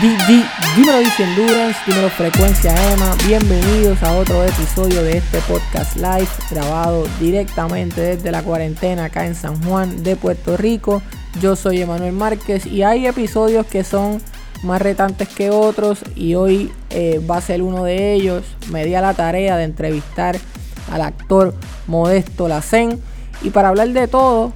dímelo dice Endurance, dímelo Frecuencia Emma, bienvenidos a otro episodio de este podcast live grabado directamente desde la cuarentena acá en San Juan de Puerto Rico. Yo soy Emanuel Márquez y hay episodios que son más retantes que otros y hoy eh, va a ser uno de ellos. Me di a la tarea de entrevistar al actor Modesto Lacen y para hablar de todo,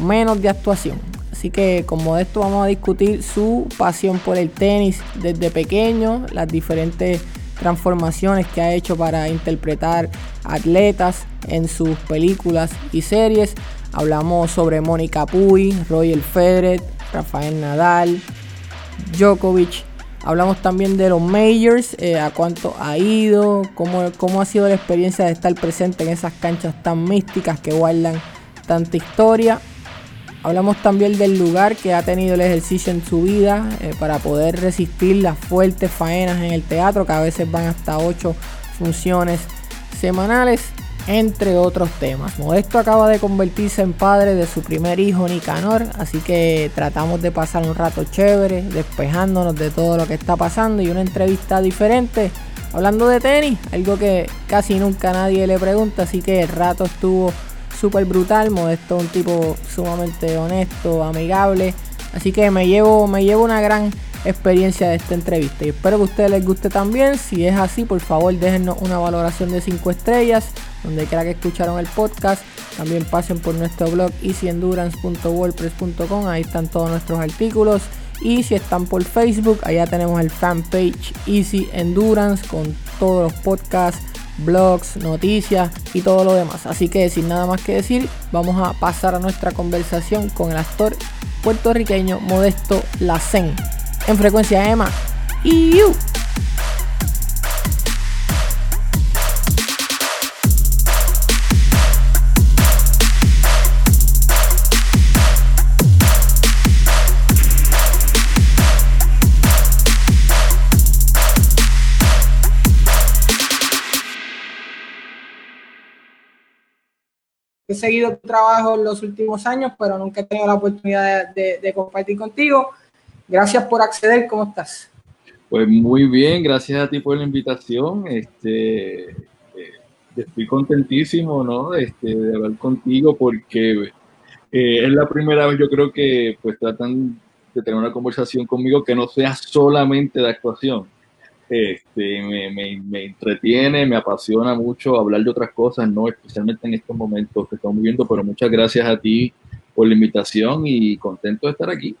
menos de actuación. Así que con Modesto vamos a discutir su pasión por el tenis desde pequeño, las diferentes transformaciones que ha hecho para interpretar atletas en sus películas y series. Hablamos sobre Mónica Puy, Roger Federer, Rafael Nadal, Djokovic. Hablamos también de los majors, eh, a cuánto ha ido, cómo, cómo ha sido la experiencia de estar presente en esas canchas tan místicas que guardan tanta historia. Hablamos también del lugar que ha tenido el ejercicio en su vida eh, para poder resistir las fuertes faenas en el teatro, que a veces van hasta 8 funciones semanales, entre otros temas. Modesto acaba de convertirse en padre de su primer hijo, Nicanor, así que tratamos de pasar un rato chévere, despejándonos de todo lo que está pasando y una entrevista diferente. Hablando de tenis, algo que casi nunca nadie le pregunta, así que el rato estuvo súper brutal. Modesto un tipo sumamente honesto, amigable. Así que me llevo, me llevo una gran experiencia de esta entrevista. Y espero que a ustedes les guste también. Si es así, por favor déjennos una valoración de 5 estrellas. Donde quiera que escucharon el podcast. También pasen por nuestro blog easyendurance.wordpress.com. Ahí están todos nuestros artículos. Y si están por Facebook, allá tenemos el fanpage Easy Endurance con todos los podcasts blogs, noticias y todo lo demás. Así que sin nada más que decir, vamos a pasar a nuestra conversación con el actor puertorriqueño Modesto Lacen en frecuencia EMA. Y he seguido tu trabajo en los últimos años, pero nunca he tenido la oportunidad de, compartir contigo. Gracias por acceder, ¿cómo estás? Pues muy bien, gracias a ti por la invitación. Este, eh, estoy contentísimo ¿no? este, de hablar contigo porque eh, es la primera vez yo creo que pues tratan de tener una conversación conmigo que no sea solamente de actuación este, me, entretiene, me apasiona mucho hablar de otras cosas, no especialmente en estos momentos que estamos viviendo, pero muchas gracias a ti por la invitación y contento de estar aquí.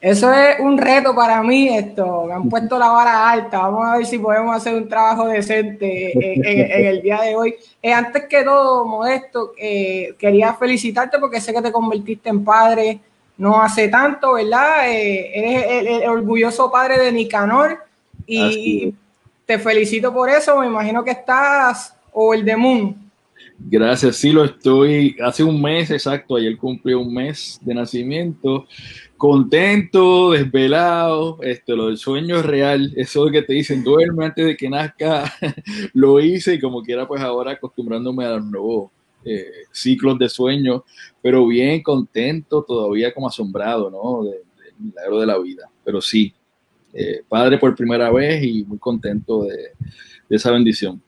Eso es un reto para mí, esto, me han puesto la vara alta, vamos a ver si podemos hacer un trabajo decente en, el día de hoy. Eh, antes que todo, Modesto, eh, quería felicitarte porque sé que te convertiste en padre no hace tanto, ¿verdad? Eh, eres el, orgulloso padre de Nicanor, y te felicito por eso, me imagino que estás o el de Moon. Gracias, sí lo estoy. Hace un mes exacto, ayer cumplí un mes de nacimiento. Contento, desvelado, este, lo del sueño es real, eso que te dicen, duerme antes de que nazca, lo hice y como quiera, pues ahora acostumbrándome a los nuevos eh, ciclos de sueño, pero bien contento, todavía como asombrado, ¿no? Del milagro de la vida. Pero sí, eh, padre por primera vez y muy contento de, esa bendición.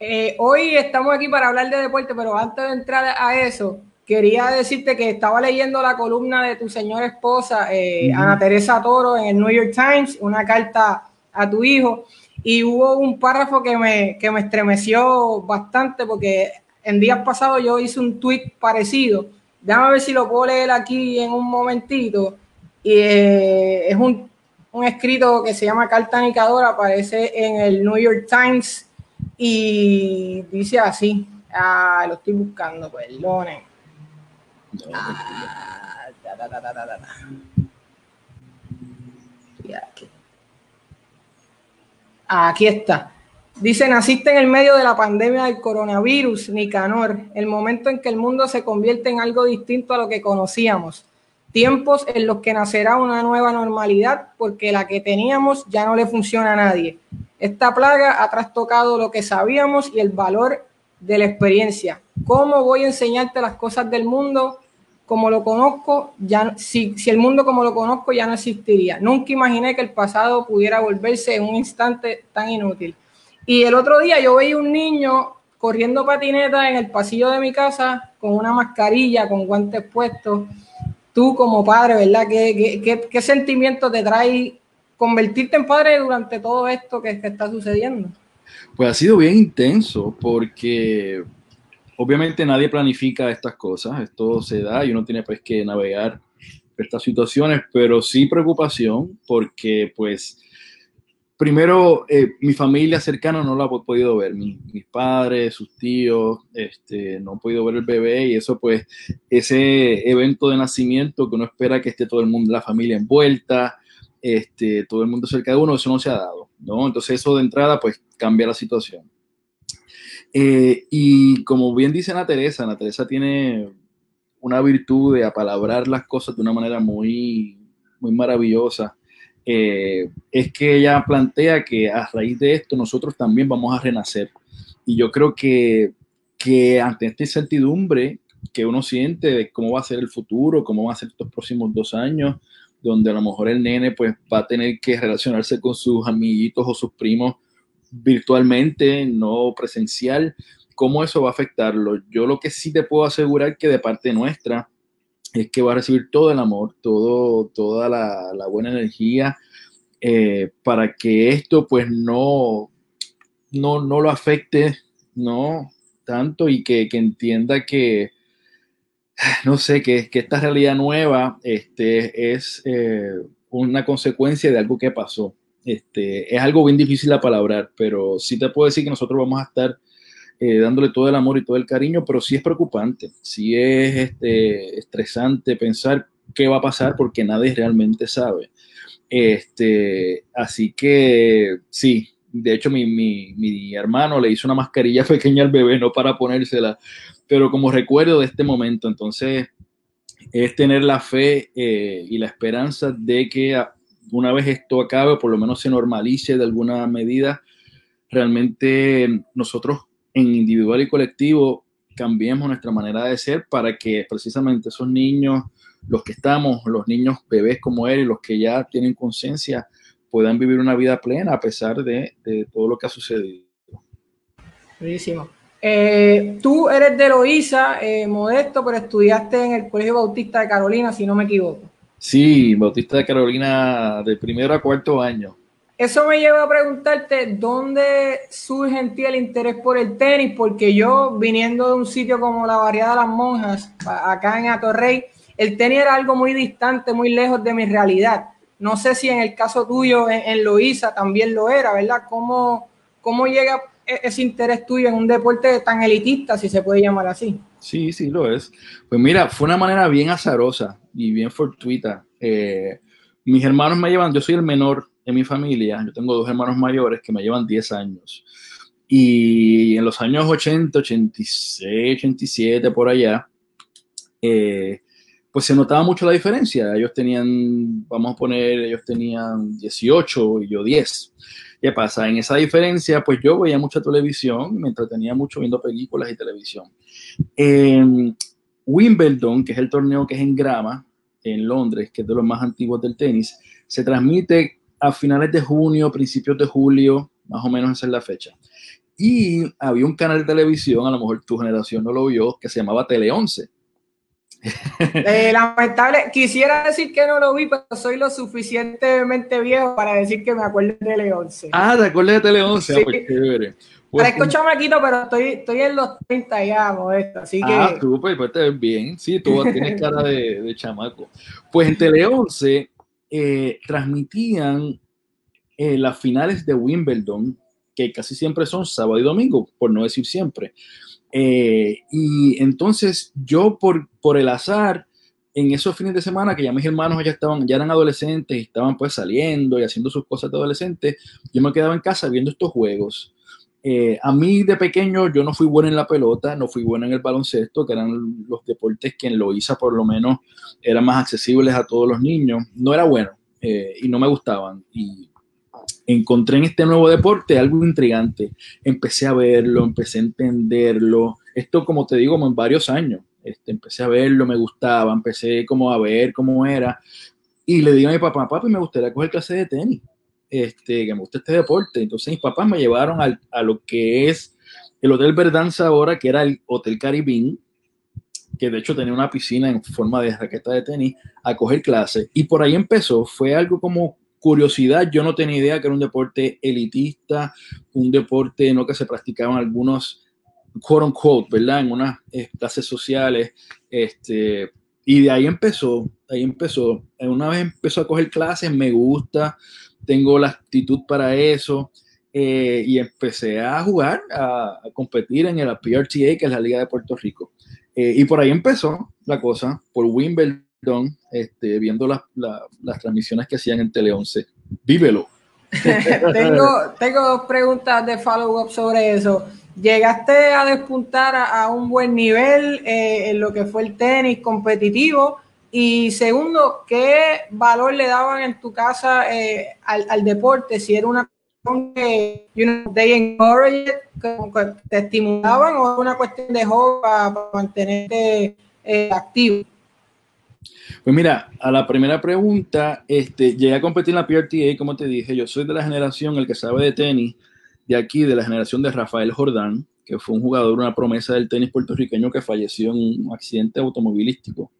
Eh, hoy estamos aquí para hablar de deporte, pero antes de entrar a eso, quería decirte que estaba leyendo la columna de tu señora esposa, eh, Ana Teresa Toro, en el New York Times, una carta a tu hijo, y hubo un párrafo que me, que me estremeció bastante porque en días pasados yo hice un tweet parecido. Déjame ver si lo puedo leer aquí en un momentito. Y es un un escrito que se llama Carta Nicadora, aparece en el New York Times y dice así. Ah, lo estoy buscando, perdone. Ah, aquí está. Dice, naciste en el medio de la pandemia del coronavirus, Nicanor, el momento en que el mundo se convierte en algo distinto a lo que conocíamos tiempos en los que nacerá una nueva normalidad porque la que teníamos ya no le funciona a nadie. Esta plaga ha trastocado lo que sabíamos y el valor de la experiencia. ¿Cómo voy a enseñarte las cosas del mundo como lo conozco, ya si, si el mundo como lo conozco ya no existiría. Nunca imaginé que el pasado pudiera volverse en un instante tan inútil. Y el otro día yo veía un niño corriendo patineta en el pasillo de mi casa con una mascarilla, con guantes puestos. Tú como padre, ¿verdad? ¿Qué, qué, qué, sentimiento te trae convertirte en padre durante todo esto que, que está sucediendo? Pues ha sido bien intenso porque obviamente nadie planifica estas cosas, esto se da y uno tiene pues que navegar estas situaciones, pero sí preocupación porque pues primero eh, mi familia cercana no la ha podido ver, mis, padres, sus tíos, este, no han podido ver el bebé y eso pues ese evento de nacimiento que uno espera que esté todo el mundo, la familia envuelta, este, todo el mundo cerca de uno, eso no se ha dado, ¿no? Entonces eso de entrada pues cambia la situación. Eh, y como bien dice Ana Teresa, Ana Teresa tiene una virtud de apalabrar las cosas de una manera muy, muy maravillosa. Eh, es que ella plantea que a raíz de esto nosotros también vamos a renacer. Y yo creo que, que ante esta incertidumbre que uno siente de cómo va a ser el futuro, cómo van a ser estos próximos dos años, donde a lo mejor el nene pues va a tener que relacionarse con sus amiguitos o sus primos virtualmente, no presencial, ¿cómo eso va a afectarlo? Yo lo que sí te puedo asegurar que de parte nuestra es que va a recibir todo el amor, todo, toda la, buena energía eh, para que esto pues no, no, no lo afecte, no tanto y que, entienda que, no sé, que, que, esta realidad nueva este, es eh, una consecuencia de algo que pasó. Este, es algo bien difícil de palabrar, pero sí te puedo decir que nosotros vamos a estar eh, dándole todo el amor y todo el cariño, pero sí es preocupante, sí es este, estresante pensar qué va a pasar porque nadie realmente sabe. Este, así que sí, de hecho mi, mi, mi, hermano le hizo una mascarilla pequeña al bebé, no para ponérsela, pero como recuerdo de este momento, entonces es tener la fe eh, y la esperanza de que una vez esto acabe, por lo menos se normalice de alguna medida, realmente nosotros en individual y colectivo cambiemos nuestra manera de ser para que precisamente esos niños, los que estamos, los niños bebés como él y los que ya tienen conciencia, puedan vivir una vida plena a pesar de, todo lo que ha sucedido. Buenísimo. Eh, tú eres de Loíza, eh, modesto, pero estudiaste en el Colegio Bautista de Carolina, si no me equivoco. Sí, Bautista de Carolina de primero a cuarto año. Eso me lleva a preguntarte dónde surge en ti el interés por el tenis, porque yo viniendo de un sitio como la Barriada de las Monjas, acá en Atorrey, el tenis era algo muy distante, muy lejos de mi realidad. No sé si en el caso tuyo en, en también lo era, ¿verdad? ¿Cómo, ¿Cómo llega e-, ese interés tuyo en un deporte tan elitista, si se puede llamar así? Sí, sí, lo es. Pues mira, fue una manera bien azarosa y bien fortuita. Eh, mis hermanos me llevan, yo soy el menor en mi familia, yo tengo dos hermanos mayores que me llevan 10 años. Y en los años 80, 86, 87, por allá, eh, pues se notaba mucho la diferencia. Ellos tenían, vamos a poner, ellos tenían 18 y yo 10. ¿Qué pasa? En esa diferencia, pues yo veía mucha televisión, me entretenía mucho viendo películas y televisión. En Wimbledon, que es el torneo que es en grama, en Londres, que es de los más antiguos del tenis, se transmite a finales de junio, principios de julio, más o menos esa es la fecha. Y había un canal de televisión, a lo mejor tu generación no lo vio, que se llamaba Tele 11 eh, lamentable, quisiera decir que no lo vi, pero soy lo suficientemente viejo para decir que me acuerdo de Tele 11. Ah, ¿te acuerdas de Tele 11? Sí. Ah, pues chévere. Pues, chamaquito, pero estoy, estoy en los 30 ya, modesto, así que... Ah, tú, pues, pues te ves bien, sí, tú tienes cara de, de chamaco. Pues en Tele 11 eh, transmitían eh, las finales de Wimbledon, que casi siempre son sábado y domingo, por no decir siempre. Eh, y entonces yo por, por el azar, en esos fines de semana que ya mis hermanos ya estaban, ya eran adolescentes estaban pues saliendo y haciendo sus cosas de adolescentes, yo me quedaba en casa viendo estos juegos. Eh, a mí de pequeño yo no fui bueno en la pelota, no fui bueno en el baloncesto, que eran los deportes que en Loiza por lo menos eran más accesibles a todos los niños. No era bueno eh, y no me gustaban. Y encontré en este nuevo deporte algo intrigante. Empecé a verlo, empecé a entenderlo. Esto, como te digo, en varios años. Este, empecé a verlo, me gustaba, empecé como a ver cómo era. Y le digo a mi papá, papi, me gustaría coger clase de tenis, este, que me gusta este deporte. Entonces mis papás me llevaron al, a lo que es el Hotel Verdanza ahora, que era el Hotel Caribbean, que de hecho tenía una piscina en forma de raqueta de tenis, a coger clases. Y por ahí empezó, fue algo como curiosidad, yo no tenía idea que era un deporte elitista, un deporte no que se practicaban algunos quote unquote, ¿verdad? En unas eh, clases sociales, este, y de ahí empezó, ahí empezó. Una vez empezó a coger clases, me gusta, tengo la actitud para eso, eh, y empecé a jugar, a, competir en el PRTA, que es la Liga de Puerto Rico. Eh, y por ahí empezó la cosa, por Wimbledon, este, viendo las transmisiones que hacían en Tele 11. Vívelo. tengo, tengo dos preguntas de follow-up sobre eso. ¿Llegaste a despuntar a, un buen nivel eh, en lo que fue el tenis competitivo? Y segundo, ¿qué valor le daban en tu casa al, deporte? Si era una que you know, they encourage que te estimulaban o una cuestión de juego para, mantenerte eh, activo? Pues mira, a la primera pregunta, este, llegué a competir en la PRTA, como te dije, yo soy de la generación, el que sabe de tenis, de aquí, de la generación de Rafael Jordán, que fue un jugador, una promesa del tenis puertorriqueño que falleció en un accidente automovilístico.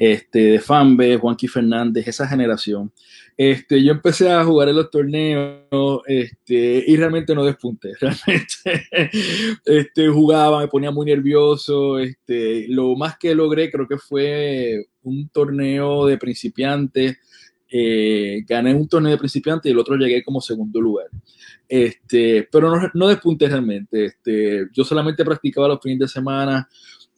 Este, de Fanbe, Juanqui Fernández, esa generación. Este, yo empecé a jugar en los torneos este, y realmente no despunté. Realmente este, jugaba, me ponía muy nervioso. Este, lo más que logré creo que fue un torneo de principiantes. Eh, gané un torneo de principiantes y el otro llegué como segundo lugar. Este, pero no, no despunté realmente. Este, yo solamente practicaba los fines de semana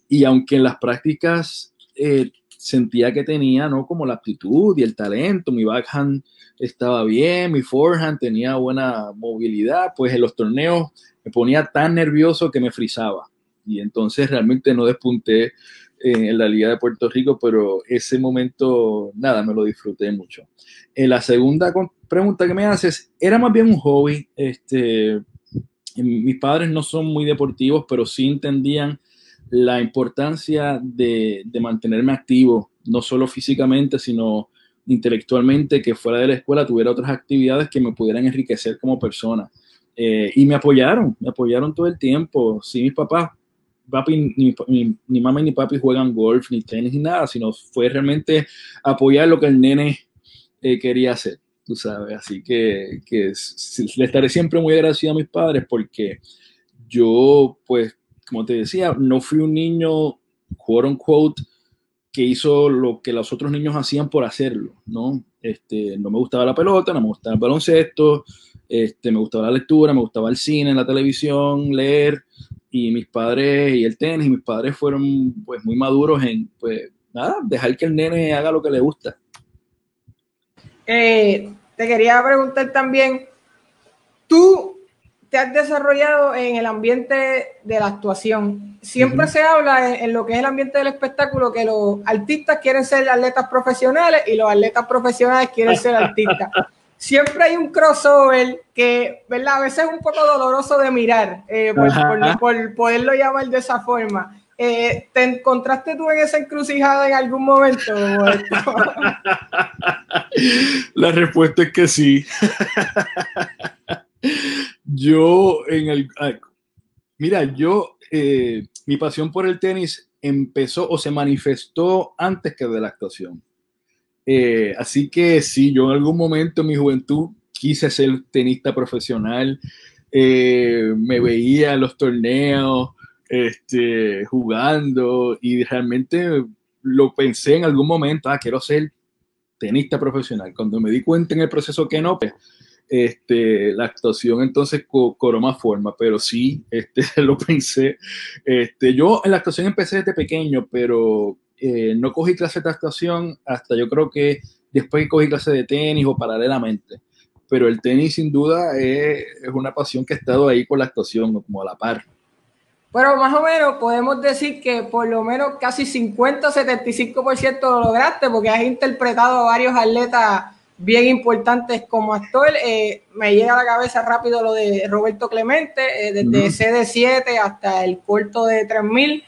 y aunque en las prácticas eh, sentía que tenía, ¿no? Como la aptitud y el talento, mi backhand estaba bien, mi forehand tenía buena movilidad, pues en los torneos me ponía tan nervioso que me frizaba. Y entonces realmente no despunté eh, en la Liga de Puerto Rico, pero ese momento, nada, me lo disfruté mucho. En la segunda pregunta que me haces, era más bien un hobby. Este, mis padres no son muy deportivos, pero sí entendían la importancia de, mantenerme activo, no solo físicamente, sino intelectualmente, que fuera de la escuela tuviera otras actividades que me pudieran enriquecer como persona. Eh, y me apoyaron, me apoyaron todo el tiempo. Sí, mis papás, papi, ni, mamá ni papi juegan golf, ni tenis, ni nada, sino fue realmente apoyar lo que el nene eh, quería hacer, tú sabes. Así que, que le estaré siempre muy agradecido a mis padres porque yo, pues, como te decía, no fui un niño, quote unquote, que hizo lo que los otros niños hacían por hacerlo, ¿no? Este, no me gustaba la pelota, no me gustaba el baloncesto, este, me gustaba la lectura, me gustaba el cine, la televisión, leer, y mis padres, y el tenis, mis padres fueron pues muy maduros en, pues, nada, dejar que el nene haga lo que le gusta. Eh, te quería preguntar también, tú te has desarrollado en el ambiente de la actuación. Siempre se habla en, lo que es el ambiente del espectáculo que los artistas quieren ser atletas profesionales y los atletas profesionales quieren ser artistas. Siempre hay un crossover que, ¿verdad? A veces es un poco doloroso de mirar, eh, por, poderlo llamar de esa forma. Eh, ¿Te encontraste tú en esa encrucijada en algún momento? La respuesta es que sí. Yo en el... Mira, yo, eh, mi pasión por el tenis empezó o se manifestó antes que de la actuación. Eh, así que sí, yo en algún momento en mi juventud quise ser tenista profesional, eh, me veía en los torneos este, jugando y realmente lo pensé en algún momento, ah, quiero ser tenista profesional. Cuando me di cuenta en el proceso que no, pues este, la actuación entonces cobró más forma, pero sí, este, lo pensé. Este, yo en la actuación empecé desde pequeño, pero eh, no cogí clase de actuación hasta yo creo que después cogí clase de tenis o paralelamente. Pero el tenis sin duda es, es una pasión que ha estado ahí con la actuación, como a la par. Pero más o menos podemos decir que por lo menos casi 50-75% lo lograste porque has interpretado a varios atletas bien importantes como actor. Eh, me llega a la cabeza rápido lo de Roberto Clemente, eh, desde CD7 hasta el corto de 3000.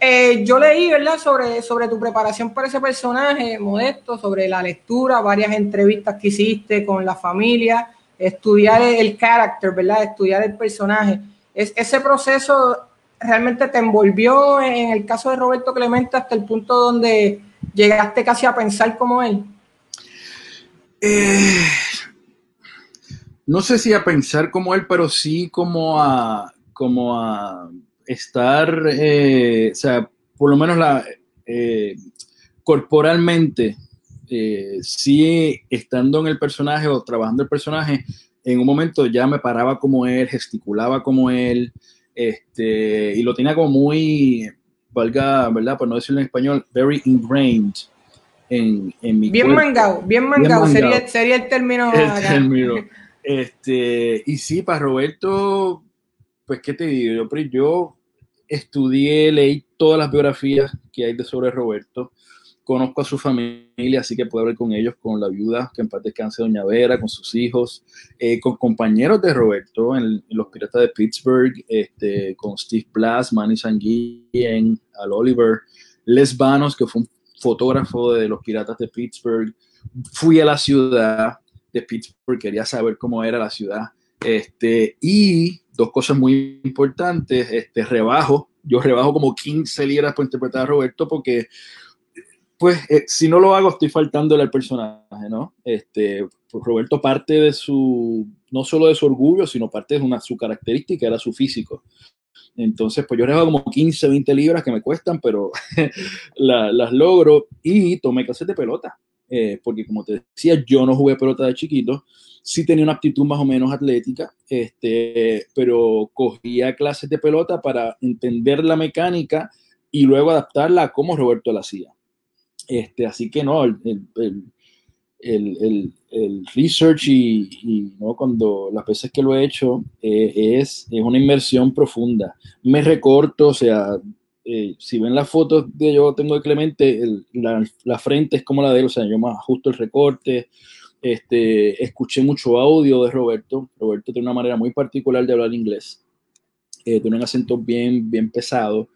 Eh, yo leí, ¿verdad?, sobre, sobre tu preparación para ese personaje modesto, sobre la lectura, varias entrevistas que hiciste con la familia, estudiar el carácter, ¿verdad?, estudiar el personaje. Es, ese proceso realmente te envolvió en el caso de Roberto Clemente hasta el punto donde llegaste casi a pensar como él. Eh, no sé si a pensar como él, pero sí como a, como a estar, eh, o sea, por lo menos la, eh, corporalmente, sí estando en el personaje o trabajando el personaje, en un momento ya me paraba como él, gesticulaba como él, este, y lo tenía como muy, valga, ¿verdad? Por no decirlo en español, very ingrained en, mi bien mangado, bien mangado, sería, sería, el término. Este, y sí, para Roberto, pues, ¿qué te digo? Yo, yo estudié, leí todas las biografías que hay de sobre Roberto. Conozco a su familia, así que puedo hablar con ellos, con la viuda, que en parte descanse Doña Vera, con sus hijos, eh, con compañeros de Roberto en, Los Piratas de Pittsburgh, este, con Steve Blas, Manny Sanguien, Al Oliver, Les Vanos, que fue un fotógrafo de los Piratas de Pittsburgh. Fui a la ciudad de Pittsburgh, quería saber cómo era la ciudad. Este, y dos cosas muy importantes, este, rebajo, yo rebajo como 15 libras por interpretar a Roberto porque, pues, eh, si no lo hago, estoy faltándole al personaje, ¿no? Este, pues, Roberto parte de su, no solo de su orgullo, sino parte de una, su característica, era su físico. Entonces, pues yo rebajo como 15, 20 libras que me cuestan, pero las logro y tomé clases de pelota. Eh, porque como te decía, yo no jugué pelota de chiquito, sí tenía una aptitud más o menos atlética, este, pero cogía clases de pelota para entender la mecánica y luego adaptarla a cómo Roberto la hacía. Este, así que no, el, research y, ¿no? cuando las veces que lo he hecho eh, es, es, una inmersión profunda. Me recorto, o sea, eh, si ven las fotos de yo tengo de Clemente, la, la, frente es como la de él, o sea, yo más ajusto el recorte. Este, escuché mucho audio de Roberto. Roberto tiene una manera muy particular de hablar inglés. Eh, tiene un acento bien, bien pesado.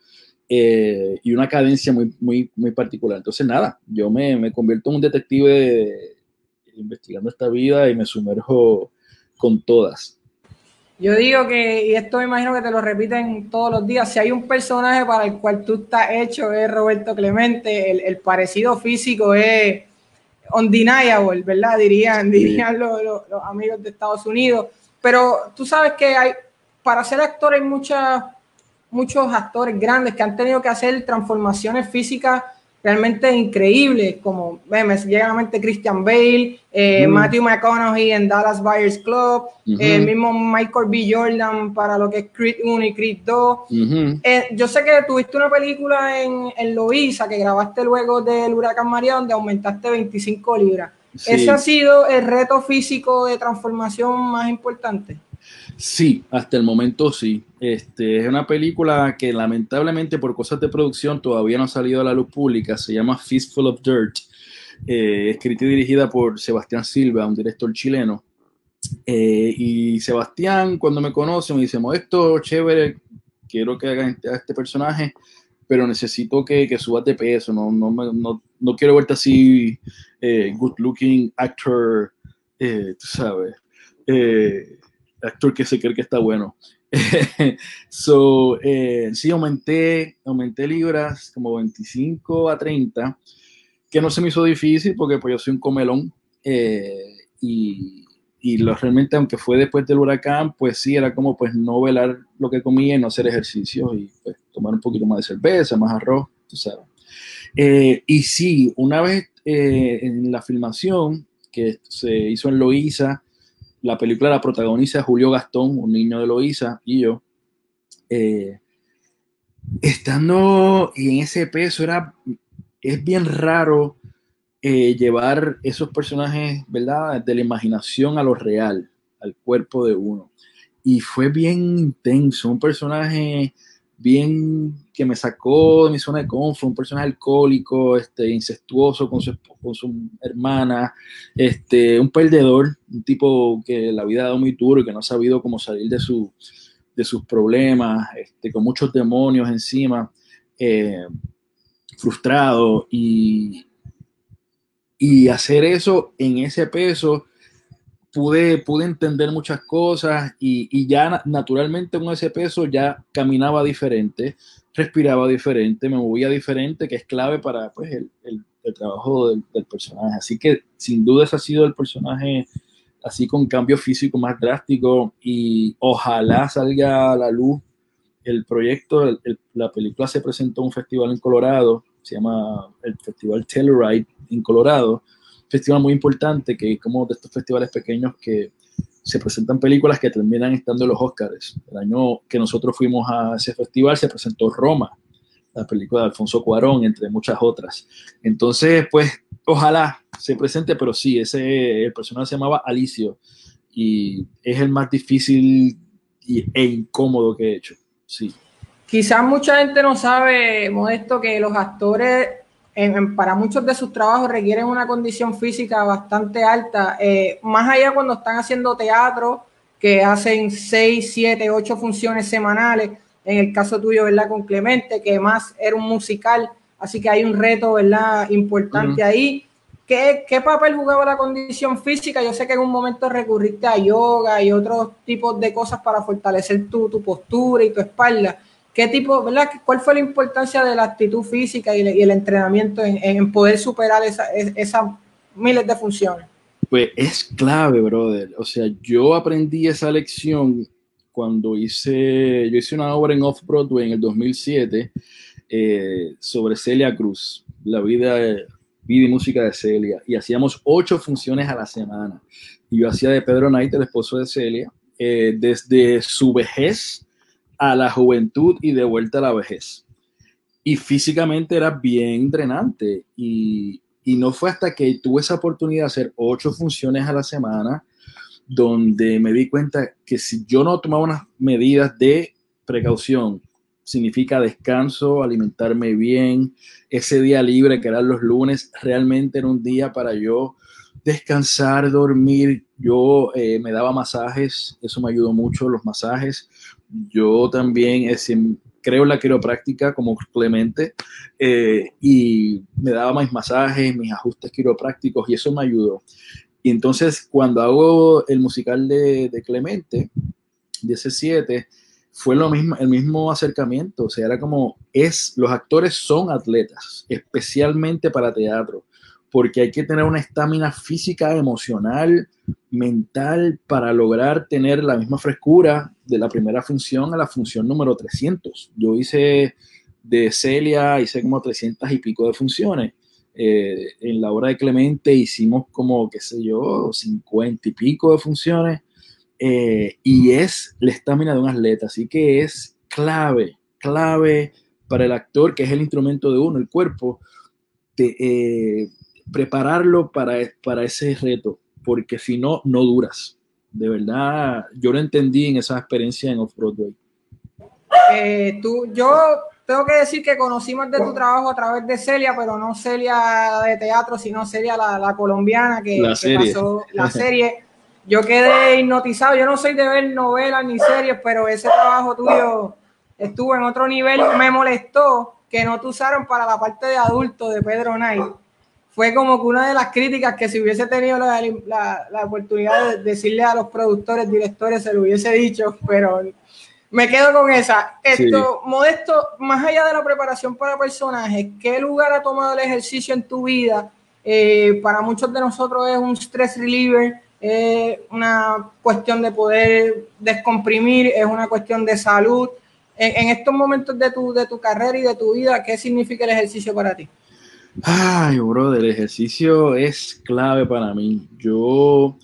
Y una cadencia muy, muy, muy particular. Entonces, nada, yo me, me convierto en un detective investigando esta vida y me sumerjo con todas. Yo digo que, y esto me imagino que te lo repiten todos los días, si hay un personaje para el cual tú estás hecho es Roberto Clemente, el, parecido físico es undeniable, ¿verdad? Dirían, dirían los, amigos de Estados Unidos. Pero tú sabes que hay, para ser actor hay muchas, muchos actores grandes que han tenido que hacer transformaciones físicas realmente increíbles, como me llega a la mente Christian Bale, eh, Matthew McConaughey en Dallas Buyers Club, el mismo Michael B. Jordan para lo que es Creed 1 y Creed 2. Eh, yo sé que tuviste una película en, en Loiza que grabaste luego del huracán María donde aumentaste 25 libras. ¿Ese ha sido el reto físico de transformación más importante? Sí, hasta el momento sí. Este, es una película que lamentablemente por cosas de producción todavía no ha salido a la luz pública. Se llama Fistful of Dirt, eh, escrita y dirigida por Sebastián Silva, un director chileno. Eh, y Sebastián, cuando me conoce, me dice, esto chévere, quiero que hagas este, este personaje, pero necesito que, que subas de peso, no, no, no, no quiero verte así, eh, good looking actor, tú sabes actor que se cree que está bueno. so, eh, sí, aumenté, aumenté libras como 25 a 30, que no se me hizo difícil porque pues yo soy un comelón eh, y, y lo, realmente aunque fue después del huracán, pues sí, era como pues no velar lo que comía y no hacer ejercicio y pues tomar un poquito más de cerveza, más arroz, tú sabes. Eh, y sí, una vez en la filmación que se hizo en Loíza, la película la protagoniza Julio Gastón, un niño de Loíza, y yo. Eh, estando en ese peso, era, es bien raro eh, llevar esos personajes, ¿verdad? De la imaginación a lo real, al cuerpo de uno. Y fue bien intenso, un personaje bien que me sacó de mi zona de confort, un personaje alcohólico, este, incestuoso con su, con su hermana, este, un perdedor, un tipo que la vida ha dado muy duro y que no ha sabido cómo salir de, su, de sus problemas, este, con muchos demonios encima, eh, frustrado y, y hacer eso en ese peso pude, pude entender muchas cosas y, ya naturalmente con ese peso ya caminaba diferente, respiraba diferente, me movía diferente, que es clave para pues, el, trabajo del, personaje. Así que sin duda ese ha sido el personaje así con cambio físico más drástico y ojalá salga a la luz el proyecto, la película se presentó en un festival en Colorado, se llama el Festival Telluride en Colorado, festival muy importante, que es como de estos festivales pequeños que se presentan películas que terminan estando en los Oscars. El año que nosotros fuimos a ese festival se presentó Roma, la película de Alfonso Cuarón, entre muchas otras. Entonces, pues, ojalá se presente, pero sí, ese el personaje se llamaba Alicio y es el más difícil e incómodo que he hecho. Sí. Quizás mucha gente no sabe, Modesto, que los actores para muchos de sus trabajos requieren una condición física bastante alta, eh, más allá cuando están haciendo teatro, que hacen seis, siete, ocho funciones semanales, en el caso tuyo, ¿verdad? Con Clemente, que más era un musical, así que hay un reto, ¿verdad? Importante ahí. ¿Qué, ¿Qué, papel jugaba la condición física? Yo sé que en un momento recurriste a yoga y otros tipos de cosas para fortalecer tu, tu postura y tu espalda. ¿Qué tipo, verdad? ¿Cuál fue la importancia de la actitud física y, el entrenamiento en, poder superar esas miles de funciones? Pues es clave, brother. O sea, yo aprendí esa lección cuando hice, yo hice una obra en Off-Broadway en el 2007 eh, sobre Celia Cruz, la vida, vida y música de Celia, y hacíamos ocho funciones a la semana. Y yo hacía de Pedro Knight, el esposo de Celia, eh, desde su vejez a la juventud y de vuelta a la vejez. Y físicamente era bien drenante y, no fue hasta que tuve esa oportunidad de hacer ocho funciones a la semana donde me di cuenta que si yo no tomaba unas medidas de precaución, significa descanso, alimentarme bien, ese día libre que eran los lunes, realmente era un día para yo descansar, dormir. Yo eh, me daba masajes, eso me ayudó mucho, los masajes yo también creo en la quiropráctica como Clemente eh, y me daba mis masajes, mis ajustes quiroprácticos y eso me ayudó. Y entonces cuando hago el musical de, Clemente, de ese 7, fue lo mismo, el mismo acercamiento, o sea, era como, es, los actores son atletas, especialmente para teatro porque hay que tener una estamina física, emocional, mental para lograr tener la misma frescura de la primera función a la función número 300. Yo hice de Celia, hice como 300 y pico de funciones. Eh, en la obra de Clemente hicimos como, qué sé yo, 50 y pico de funciones. Eh, y es la estamina de un atleta, así que es clave, clave para el actor, que es el instrumento de uno, el cuerpo, de, eh, prepararlo para, para ese reto, porque si no, no duras. De verdad, yo lo entendí en esa experiencia en Off-Broadway. Eh, tú, yo tengo que decir que conocimos de tu trabajo a través de Celia, pero no Celia de teatro, sino Celia la, colombiana que, la pasó la serie. Yo quedé hipnotizado, yo no soy de ver novelas ni series, pero ese trabajo tuyo estuvo en otro nivel. Me molestó que no te usaron para la parte de adulto de Pedro Knight fue como que una de las críticas que si hubiese tenido la, la, oportunidad de decirle a los productores, directores, se lo hubiese dicho, pero me quedo con esa. Esto, Modesto, más allá de la preparación para personajes, ¿qué lugar ha tomado el ejercicio en tu vida? Eh, para muchos de nosotros es un stress reliever, es una cuestión de poder descomprimir, es una cuestión de salud. En, en estos momentos de tu, de tu carrera y de tu vida, ¿qué significa el ejercicio para ti? Ay, bro, el ejercicio es clave para mí. Yo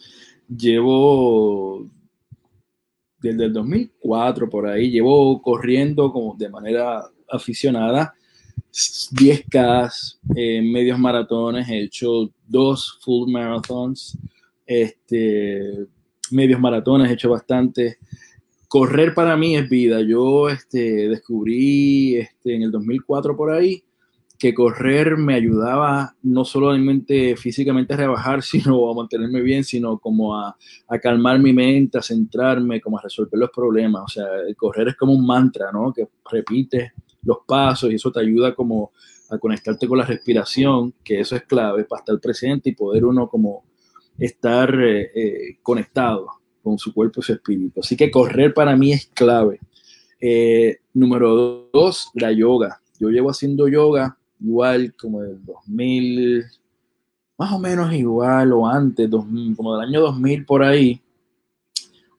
llevo desde el 2004 por ahí, llevo corriendo como de manera aficionada 10K, eh, medios maratones, he hecho dos full marathons, este, medios maratones, he hecho bastante. correr para mí es vida. Yo este, descubrí este, en el 2004 por ahí que correr me ayudaba no solamente físicamente a rebajar, sino a mantenerme bien, sino como a, a, calmar mi mente, a centrarme, como a resolver los problemas. O sea, correr es como un mantra, ¿no? Que repites los pasos y eso te ayuda como a conectarte con la respiración, que eso es clave para estar presente y poder uno como estar eh, eh, conectado con su cuerpo y su espíritu. Así que correr para mí es clave. Eh, número dos, la yoga. Yo llevo haciendo yoga igual como del 2000, más o menos igual o antes, como del año 2000 por ahí,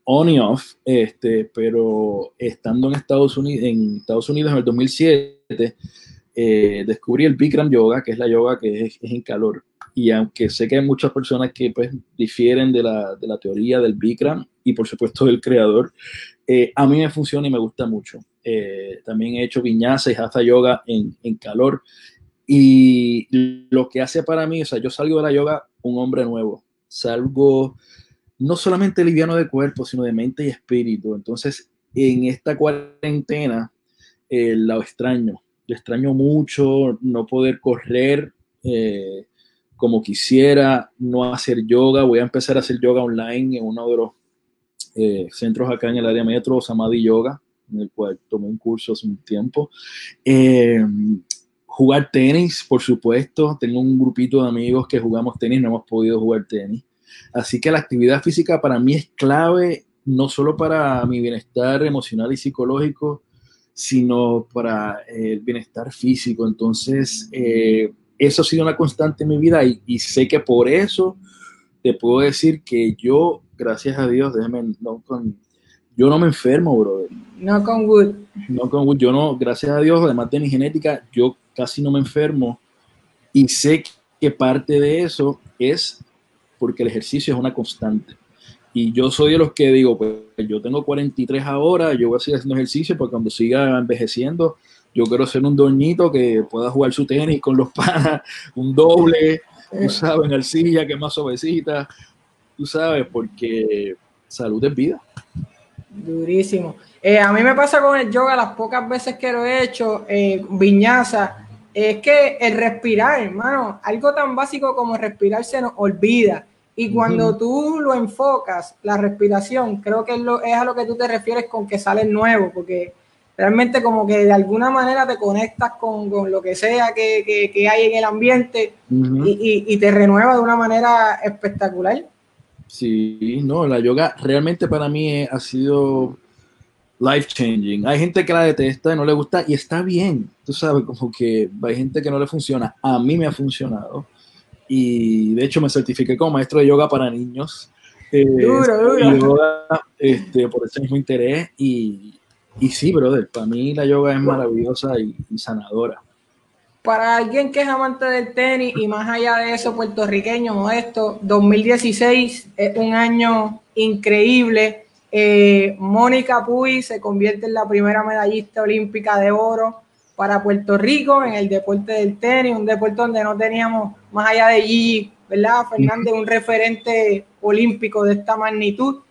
on y off, este, pero estando en Estados Unidos, en Estados Unidos en el 2007, eh, descubrí el Bikram Yoga, que es la yoga que es, en calor. Y aunque sé que hay muchas personas que pues, difieren de la, de la teoría del Bikram y por supuesto del creador, eh, a mí me funciona y me gusta mucho. Eh, también he hecho viñasa y hatha yoga en, en, calor. Y lo que hace para mí, o sea, yo salgo de la yoga un hombre nuevo. Salgo no solamente liviano de cuerpo, sino de mente y espíritu. Entonces, en esta cuarentena, eh, la extraño. Le extraño mucho no poder correr eh, como quisiera, no hacer yoga. Voy a empezar a hacer yoga online en uno de los eh, centros acá en el área metro, Samadhi Yoga, en el cual tomé un curso hace un tiempo. jugar tenis, por supuesto. Tengo un grupito de amigos que jugamos tenis, no hemos podido jugar tenis. Así que la actividad física para mí es clave, no solo para mi bienestar emocional y psicológico, sino para el bienestar físico. Entonces, eh, eso ha sido una constante en mi vida y, sé que por eso te puedo decir que yo, gracias a Dios, déjame, no con, yo no me enfermo, brother. No con Wood. No con Wood. Yo no, gracias a Dios, además de mi genética, yo casi no me enfermo y sé que parte de eso es porque el ejercicio es una constante. Y yo soy de los que digo, pues yo tengo 43 ahora, yo voy a seguir haciendo ejercicio porque cuando siga envejeciendo, yo quiero ser un doñito que pueda jugar su tenis con los panas, un doble, tú sabes, en arcilla, que es más suavecita, tú sabes, porque salud es vida. Durísimo. Eh, a mí me pasa con el yoga las pocas veces que lo he hecho, eh, viñaza, es que el respirar, hermano, algo tan básico como respirar se nos olvida. Y cuando tú lo enfocas, la respiración, creo que es, lo, es, a lo que tú te refieres con que sale nuevo, porque realmente como que de alguna manera te conectas con, con lo que sea que, que, que, hay en el ambiente y, y, y, te renueva de una manera espectacular. Sí, no, la yoga realmente para mí ha sido life changing. Hay gente que la detesta y no le gusta y está bien, tú sabes, como que hay gente que no le funciona. A mí me ha funcionado y de hecho me certifiqué como maestro de yoga para niños. Eh, duro, Yoga, este, por ese mismo interés y, y, sí, brother, para mí la yoga es maravillosa y, y sanadora. Para alguien que es amante del tenis y más allá de eso, puertorriqueño, modesto, 2016 es un año increíble eh, Mónica Puy se convierte en la primera medallista olímpica de oro para Puerto Rico en el deporte del tenis, un deporte donde no teníamos, más allá de Gigi, ¿verdad? Fernández, un referente olímpico de esta magnitud.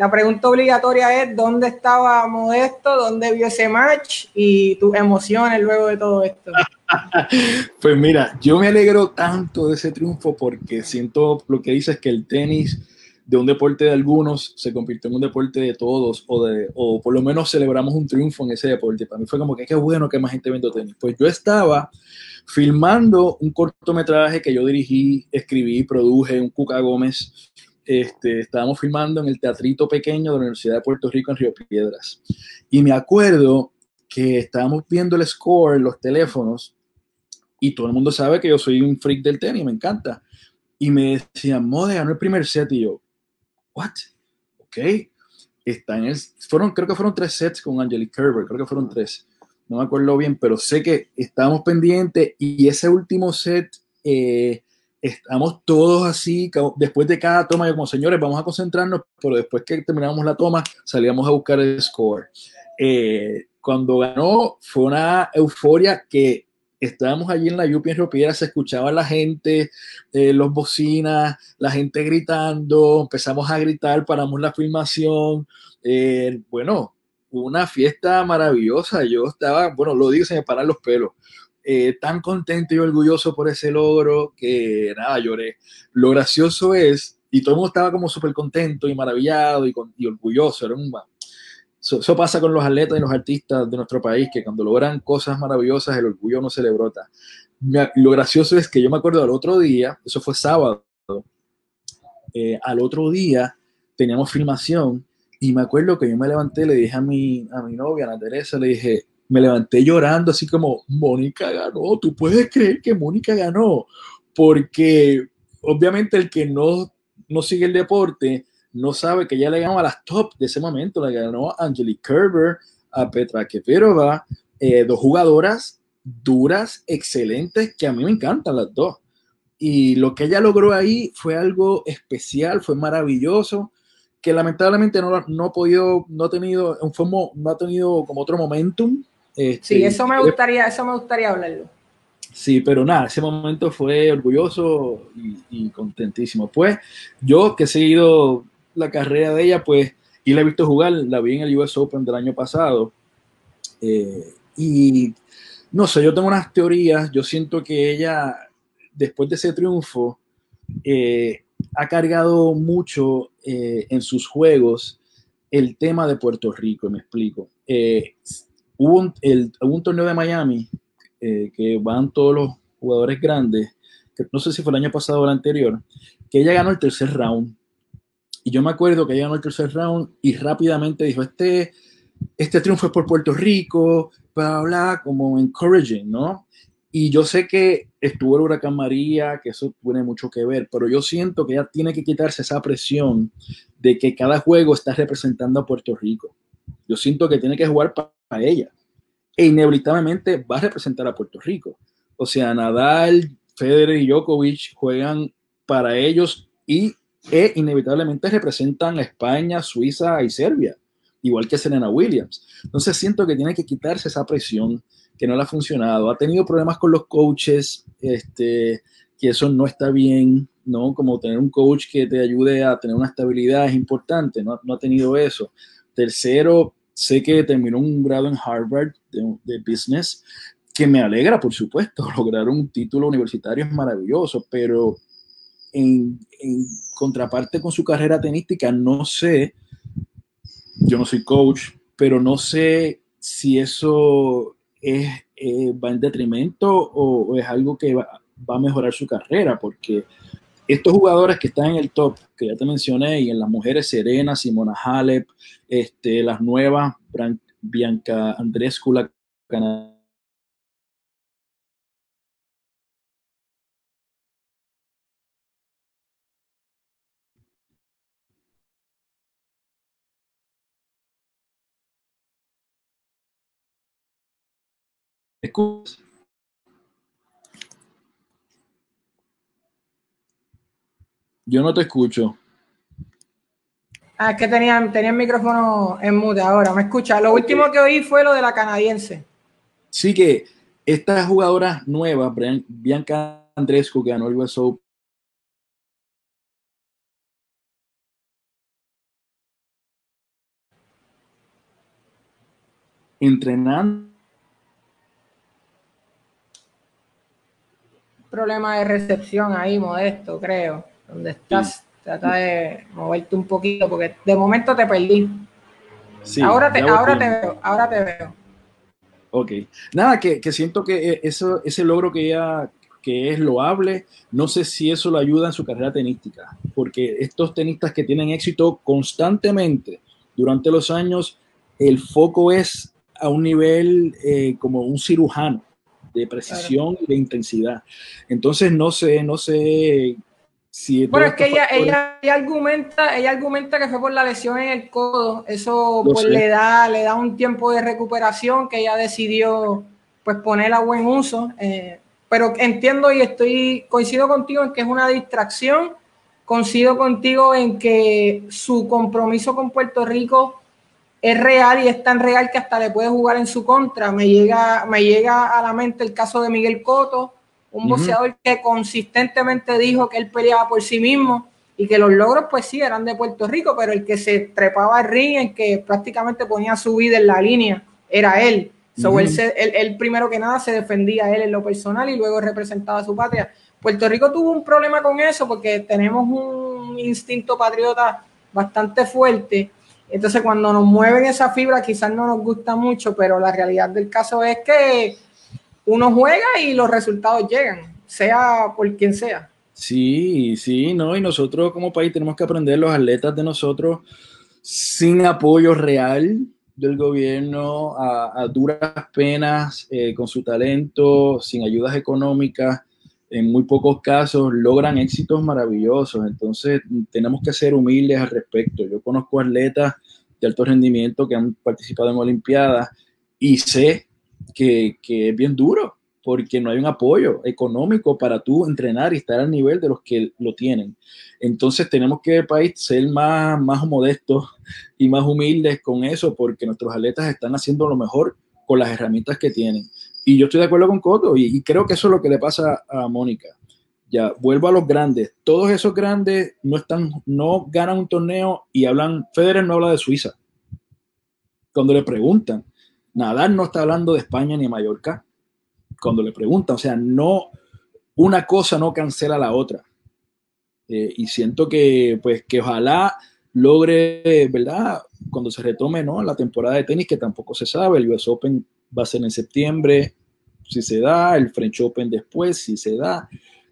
La pregunta obligatoria es, ¿dónde estaba Modesto? ¿Dónde vio ese match? Y tus emociones luego de todo esto. pues mira, yo me alegro tanto de ese triunfo porque siento lo que dices que el tenis de un deporte de algunos se convirtió en un deporte de todos o, de, o por lo menos celebramos un triunfo en ese deporte. Para mí fue como que qué bueno que más gente viendo tenis. Pues yo estaba filmando un cortometraje que yo dirigí, escribí, produje, un Cuca Gómez. Este, estábamos filmando en el teatrito pequeño de la Universidad de Puerto Rico en Río Piedras. Y me acuerdo que estábamos viendo el score los teléfonos y todo el mundo sabe que yo soy un freak del tenis, me encanta. Y me decían, Mode, ganó el primer set. Y yo, what? Ok. Está en el, fueron, creo que fueron tres sets con Angelique Kerber, creo que fueron tres. No me acuerdo bien, pero sé que estábamos pendientes y ese último set, eh, estamos todos así, después de cada toma, yo como señores, vamos a concentrarnos, pero después que terminamos la toma, salíamos a buscar el score. Eh, cuando ganó, fue una euforia que estábamos allí en la Yupi en Ropiera, se escuchaba la gente, eh, los bocinas, la gente gritando, empezamos a gritar, paramos la filmación. Eh, bueno, una fiesta maravillosa. Yo estaba, bueno, lo digo, se me paran los pelos. Eh, tan contento y orgulloso por ese logro que nada, lloré. Lo gracioso es, y todo el mundo estaba como súper contento y maravillado y, orgulloso, era un, eso, pasa con los atletas y los artistas de nuestro país, que cuando logran cosas maravillosas, el orgullo no se le brota. Lo gracioso es que yo me acuerdo al otro día, eso fue sábado, eh, al otro día teníamos filmación y me acuerdo que yo me levanté, le dije a mi, a mi novia, Ana Teresa, le dije, me levanté llorando así como, Mónica ganó, tú puedes creer que Mónica ganó, porque obviamente el que no, no sigue el deporte no sabe que ya le ganó a las top de ese momento, le ganó a Angelique Kerber, a Petra Keperova, eh, dos jugadoras duras, excelentes, que a mí me encantan las dos. Y lo que ella logró ahí fue algo especial, fue maravilloso, que lamentablemente no, no ha podido, no ha tenido, no ha tenido como otro momentum. Este, sí, eso me gustaría, eso me gustaría hablarlo. Sí, pero nada, ese momento fue orgulloso y, y, contentísimo. Pues yo que he seguido la carrera de ella, pues, y la he visto jugar, la vi en el US Open del año pasado. Eh, y no sé, yo tengo unas teorías, yo siento que ella, después de ese triunfo, eh, ha cargado mucho eh, en sus juegos el tema de Puerto Rico, me explico. Hubo, un, torneo de Miami que van todos los jugadores grandes, que no sé si fue el año pasado o el anterior, que ella ganó el tercer round y yo me acuerdo que ganó el tercer round y rápidamente dijo, este, este triunfo es por Puerto Rico, bla, bla, como encouraging, ¿no? Y yo sé que estuvo el huracán María, que eso tiene mucho que ver, pero yo siento que ella tiene que quitarse esa presión de que cada juego está representando a Puerto Rico. Yo siento que tiene que jugar para ella. E inevitablemente va a representar a Puerto Rico. O sea, Nadal, Federer y Djokovic juegan para ellos y e inevitablemente representan a España, Suiza y Serbia, igual que Serena Williams. Entonces siento que tiene que quitarse esa presión que no le ha funcionado. Ha tenido problemas con los coaches, este, que eso no está bien, ¿no? Como tener un coach que te ayude a tener una estabilidad es importante, no, no ha tenido eso. Tercero, sé que terminó un grado en Harvard de, Business, que me alegra, por supuesto, lograr un título universitario es maravilloso, pero en, contraparte con su carrera tenística, no sé, yo no soy coach, pero no sé si eso es, eh, va en detrimento o, es algo que va, a mejorar su carrera, porque estos jugadores que están en el top, que ya te mencioné, y en las mujeres Serena, Simona Halep, este, las nuevas, Bianca Andrescu, la Yo no te escucho. Ah, es que tenía, tenía el micrófono en mute ahora. ¿Me escucha? Lo último que oí fue lo de la canadiense. Sí que esta jugadora nueva, Bianca Andrescu, que ganó el US entrenando problema de recepción ahí, modesto, creo. Donde estás, trata de moverte un poquito, porque de momento te perdí. Sí, ahora, te, ahora te veo, ahora te veo. Ok. Nada, que, que siento que e, eso, ese logro que ella que es loable, no sé si eso lo ayuda en su carrera tenística, porque estos tenistas que tienen éxito constantemente durante los años, el foco es a un nivel eh, como un cirujano de precisión y de intensidad. Entonces, no sé, no sé Bueno, es que ella, ella, argumenta, ella argumenta que fue por la lesión en el codo, eso pues le da, le da un tiempo de recuperación que ella decidió pues poner a buen uso. Eh, pero entiendo y estoy, coincido contigo en que es una distracción, coincido contigo en que su compromiso con Puerto Rico es real y es tan real que hasta le puede jugar en su contra. Me llega, me llega a la mente el caso de Miguel Cotto, un boxeador que consistentemente dijo que él peleaba por sí mismo y que los logros pues sí eran de Puerto Rico, pero el que se trepaba al ring, el que prácticamente ponía su vida en la línea, era él. So, él, primero que nada se defendía él en lo personal y luego representaba a su patria. Puerto Rico tuvo un problema con eso porque tenemos un instinto patriota bastante fuerte. Entonces cuando nos mueven esa fibra quizás no nos gusta mucho, pero la realidad del caso es que uno juega y los resultados llegan, sea por quien sea. Sí, sí, no, y nosotros como país tenemos que aprender los atletas de nosotros sin apoyo real del gobierno, a, duras penas, eh, con su talento, sin ayudas económicas, en muy pocos casos logran éxitos maravillosos. Entonces tenemos que ser humildes al respecto. Yo conozco atletas de alto rendimiento que han participado en Olimpiadas y sé que, es bien duro porque no hay un apoyo económico para tú entrenar y estar al nivel de los que lo tienen. Entonces tenemos que el país ser más, más modestos y más humildes con eso, porque nuestros atletas están haciendo lo mejor con las herramientas que tienen. Y yo estoy de acuerdo con Coto y, creo que eso es lo que le pasa a Mónica. Ya, vuelvo a los grandes. Todos esos grandes no están, no ganan un torneo y hablan, Federer no habla de Suiza. Cuando le preguntan, Nadal no está hablando de España ni de Mallorca cuando le preguntan, o sea, no, una cosa no cancela la otra. Eh, y siento que, pues, que ojalá logre, ¿verdad? Cuando se retome, ¿no? La temporada de tenis, que tampoco se sabe, el US Open va a ser en septiembre, si se da, el French Open después, si se da,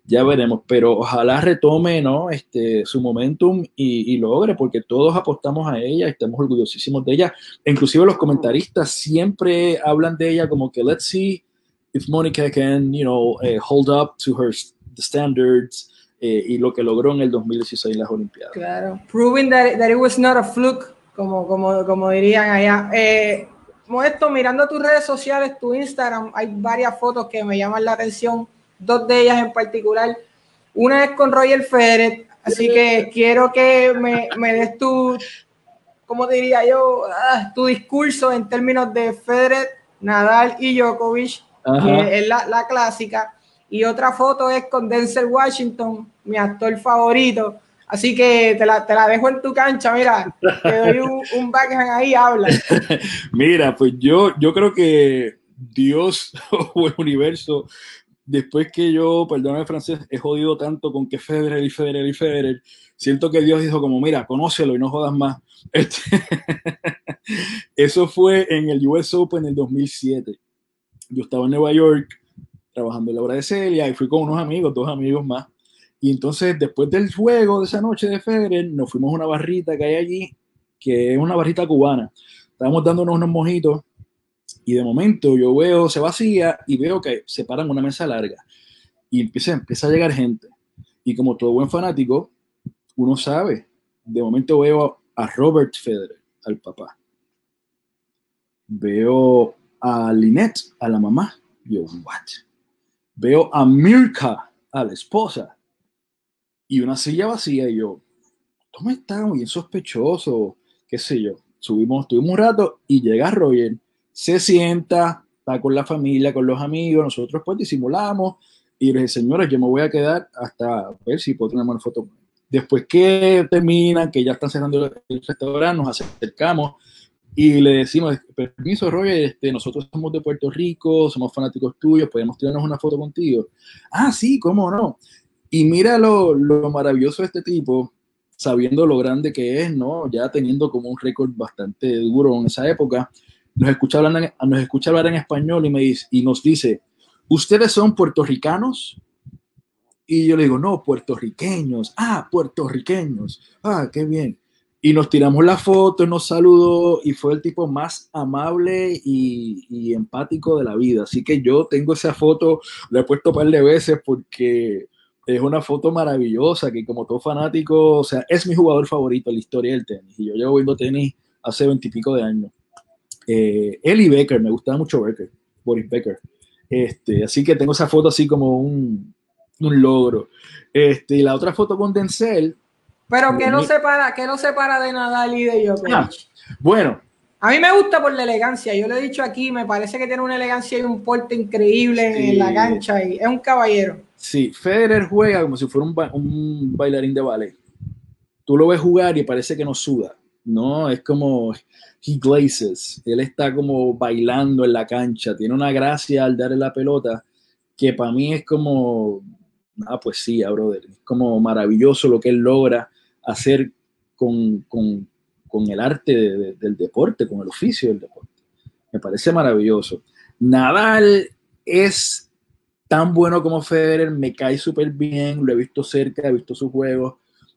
ya veremos, pero ojalá retome, ¿no? Este, su momentum y, y logre, porque todos apostamos a ella, estamos orgullosísimos de ella, inclusive los comentaristas siempre hablan de ella como que, let's see, if Monica can, you know, uh, hold up to her the standards eh, y lo que logró en el 2016 en las Olimpiadas. Claro, proving that, that it was not a fluke, como, como, como dirían allá. Eh, Modesto, mirando tus redes sociales, tu Instagram, hay varias fotos que me llaman la atención, dos de ellas en particular. Una es con Roger Federer, así que quiero que me, me des tu, ¿cómo diría yo? Ah, tu discurso en términos de Federer, Nadal y Djokovic es la, clásica. Y otra foto es con Denzel Washington, mi actor favorito. Así que te la, dejo en tu cancha, mira, te doy un, un backhand ahí, habla. mira, pues yo, yo creo que Dios o el universo, después que yo, perdóname francés, he jodido tanto con que Federer y Federer y Federer, siento que Dios dijo como, mira, conócelo y no jodas más. Este, eso fue en el US Open en el 2007 yo estaba en Nueva York trabajando en la obra de Celia y fui con unos amigos, dos amigos más. Y entonces, después del juego de esa noche de Federer, nos fuimos a una barrita que hay allí, que es una barrita cubana. Estábamos dándonos unos mojitos y de momento yo veo, se vacía y veo que se paran una mesa larga y empieza, empieza a llegar gente. Y como todo buen fanático, uno sabe, de momento veo a Robert Federer, al papá. Veo a Lynette, a la mamá. Yo, what? Veo a Mirka, a la esposa, y una silla vacía. Y yo, ¿cómo está? Bien sospechoso, qué sé yo. Subimos, estuvimos un rato y llega Roger, se sienta, está con la familia, con los amigos. Nosotros pues disimulamos y le dije, señores, yo me voy a quedar hasta ver si puedo tener una foto. Después que termina, que ya están cerrando el restaurante, nos acercamos y le decimos, permiso, Roger, este, nosotros somos de Puerto Rico, somos fanáticos tuyos, podemos tirarnos una foto contigo. Ah, sí, cómo no. Y mira lo, lo maravilloso de este tipo, sabiendo lo grande que es, ¿no? Ya teniendo como un récord bastante duro en esa época, nos escucha hablar nos escucha hablar en español y, me dice, y nos dice, ¿ustedes son puertorricanos? Y yo le digo, no, puertorriqueños. Ah, puertorriqueños. Ah, qué bien y nos tiramos la foto, nos saludó y fue el tipo más amable y, empático de la vida. Así que yo tengo esa foto, la he puesto un par de veces porque es una foto maravillosa que como todo fanático, o sea, es mi jugador favorito en la historia del tenis. Y yo llevo viendo tenis hace veintipico de años. Eh, él y Becker, me gustaba mucho Becker, Boris Becker. Este, así que tengo esa foto así como un, un logro. Este, y la otra foto con Denzel, pero ¿qué no separa, qué no separa de Nadal y de Djokovic? Ah, bueno, A mí me gusta por la elegancia, yo lo he dicho aquí, me parece que tiene una elegancia y un porte increíble en la cancha y es un caballero. Sí, Federer juega como si fuera un, un bailarín de ballet. Tú lo ves jugar y parece que no suda, ¿no? Es como he glazes, él está como bailando en la cancha, tiene una gracia al darle la pelota que para mí es como ah, pues sí, brother, es como maravilloso lo que él logra hacer con, el arte del deporte, con el oficio del deporte. Me parece maravilloso. Nadal es tan bueno como Federer, me cae súper bien, lo he visto cerca, he visto sus juegos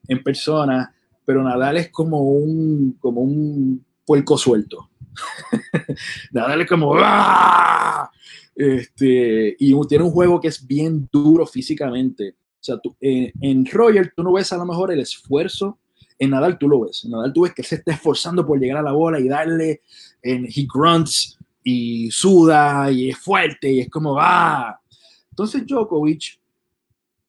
en persona, pero Nadal es como un, como un puerco suelto. Nadal es como ¡ah! Este, y tiene un juego que es bien duro físicamente. O sea, tú, eh, en Roger tú no ves a lo mejor el esfuerzo, en Nadal tú lo ves. En Nadal tú ves que se está esforzando por llegar a la bola y darle, en he grunts y suda y es fuerte y es como, ¡ah! Entonces Djokovic,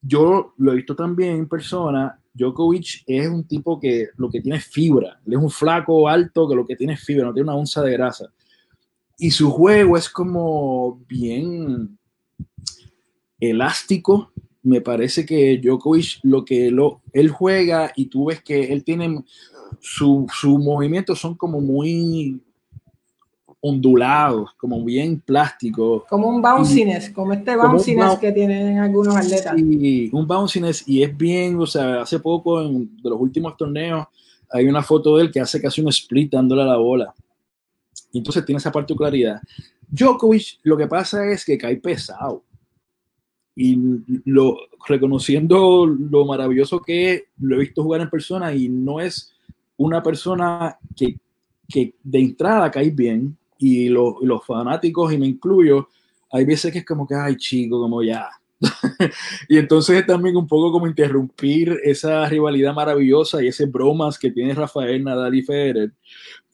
yo lo he visto también en persona, Djokovic es un tipo que lo que tiene es fibra, es un flaco alto que lo que tiene es fibra, no tiene una onza de grasa y su juego es como bien elástico. Me parece que Djokovic lo que lo, él juega y tú ves que él tiene sus movimientos son como muy ondulados, como bien plásticos. Como un bounciness, como este bounciness que tienen algunos atletas. Sí, un bounciness y es bien, o sea, hace poco en de los últimos torneos hay una foto de él que hace casi un split dándole a la bola. Y entonces tiene esa particularidad. Djokovic, lo que pasa es que cae pesado. Y lo, reconociendo lo maravilloso que es, lo he visto jugar en persona y no es una persona que, que de entrada cae bien. Y los fanáticos, y me incluyo, hay veces que es como que, ay, chico, como ya. y entonces es también un poco como interrumpir esa rivalidad maravillosa y ese bromas que tiene Rafael Nadal y Federer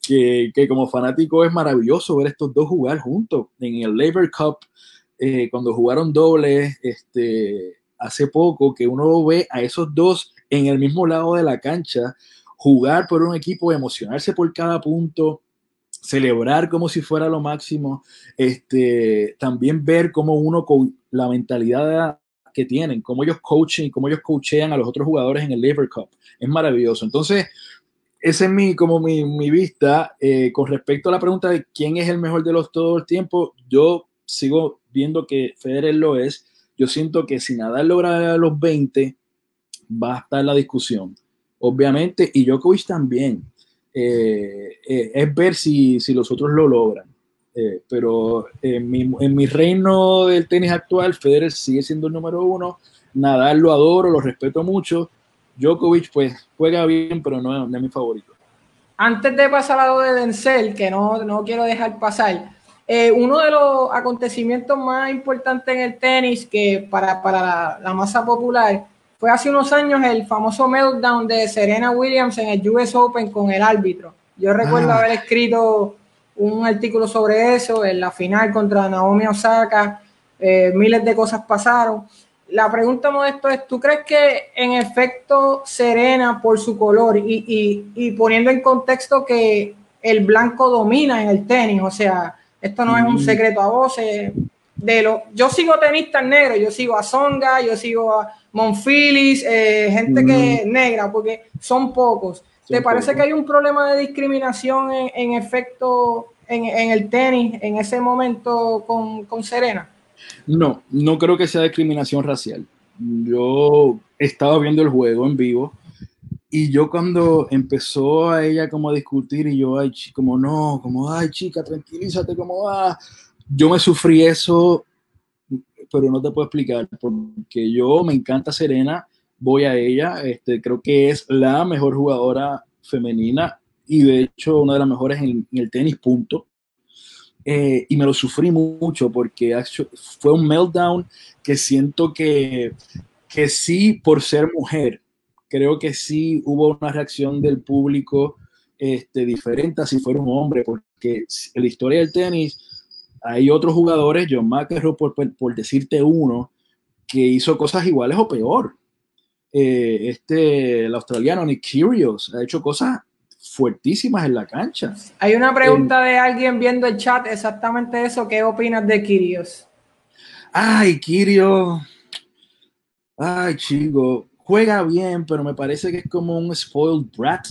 que, como fanático es maravilloso ver estos dos jugar juntos. En el Labor Cup, eh, cuando jugaron dobles este, hace poco, que uno ve a esos dos en el mismo lado de la cancha, jugar por un equipo, emocionarse por cada punto, celebrar como si fuera lo máximo, este, también ver cómo uno con la mentalidad que tienen, cómo ellos coachen, cómo ellos coachean a los otros jugadores en el Labor Cup. Es maravilloso. Entonces, esa es mi, como mi, mi vista. Eh, con respecto a la pregunta de quién es el mejor de los todo el tiempo, yo sigo viendo que Federer lo es. Yo siento que si Nadal logra los 20, va a estar la discusión, obviamente, y Djokovic también. Eh, eh, es ver si, si, los otros lo logran. pero en mi, en mi reino del tenis actual, Federer sigue siendo el número uno. Nadal lo adoro, lo respeto mucho Djokovic pues juega bien, pero no, es mi favorito. Antes de pasar a lo de Denzel, que no, no quiero dejar pasar, eh, uno de los acontecimientos más importantes en el tenis que para, para la, masa popular fue hace unos años el famoso meltdown de Serena Williams en el US Open con el árbitro. Yo recuerdo ah. haber escrito un artículo sobre eso en la final contra Naomi Osaka. Eh, miles de cosas pasaron la pregunta modesto es, ¿tú crees que en efecto Serena por su color y, poniendo en contexto que el blanco domina en el tenis, o sea, esto no es un mm. secreto a voces, de lo, yo sigo tenistas negros, yo sigo a Songa, yo sigo a Monfilis, eh, gente que es mm. negra, porque son pocos. ¿Te parece que hay un problema de discriminación en, efecto en, el tenis en ese momento con, con Serena? No, no creo que sea discriminación racial. Yo estaba viendo el juego en vivo y yo cuando empezó a ella como a discutir y yo, ay, como no, como, ay, chica, tranquilízate, como va. Yo me sufrí eso, pero no te puedo explicar, porque yo me encanta Serena, voy a ella, este, creo que es la mejor jugadora femenina y de hecho una de las mejores en el tenis, punto. Eh, y me lo sufrí mucho porque fue un meltdown que siento que, que sí, por ser mujer, creo que sí hubo una reacción del público este, diferente a si fuera un hombre, porque la historia del tenis hay otros jugadores, John McEnroe, por, por decirte uno, que hizo cosas iguales o peor. Eh, este, el australiano Nick Kyrgios ha hecho cosas fuertísimas en la cancha. Hay una pregunta de alguien viendo el chat, exactamente eso. ¿Qué opinas de Kirios? Ay, Kirio. Ay, chico. Juega bien, pero me parece que es como un spoiled brat.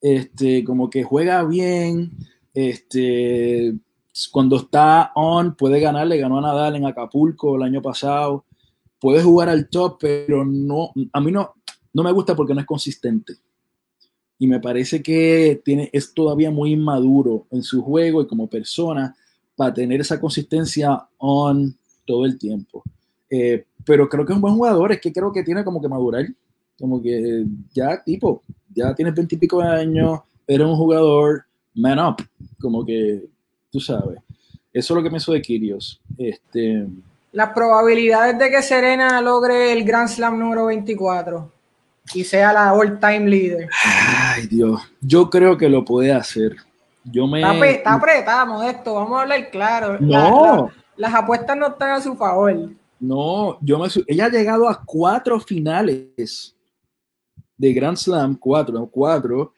Este, como que juega bien. Este, cuando está on, puede ganar. Le ganó a Nadal en Acapulco el año pasado. Puede jugar al top, pero no, a mí no, no me gusta porque no es consistente y me parece que tiene, es todavía muy inmaduro en su juego y como persona para tener esa consistencia on todo el tiempo. Eh, pero creo que es un buen jugador, es que creo que tiene como que madurar, como que ya tipo, ya tienes veintipico años, eres un jugador man up, como que tú sabes. Eso es lo que pienso de Kirios. Este, Las probabilidades de que Serena logre el Grand Slam número 24 y sea la all-time leader. Ay, Dios. Yo creo que lo puede hacer. Yo me... Está, está apretado, Modesto. Vamos a hablar claro. No. las apuestas no están a su favor. No, yo me... Ella ha llegado a cuatro finales de Grand Slam, cuatro, cuatro,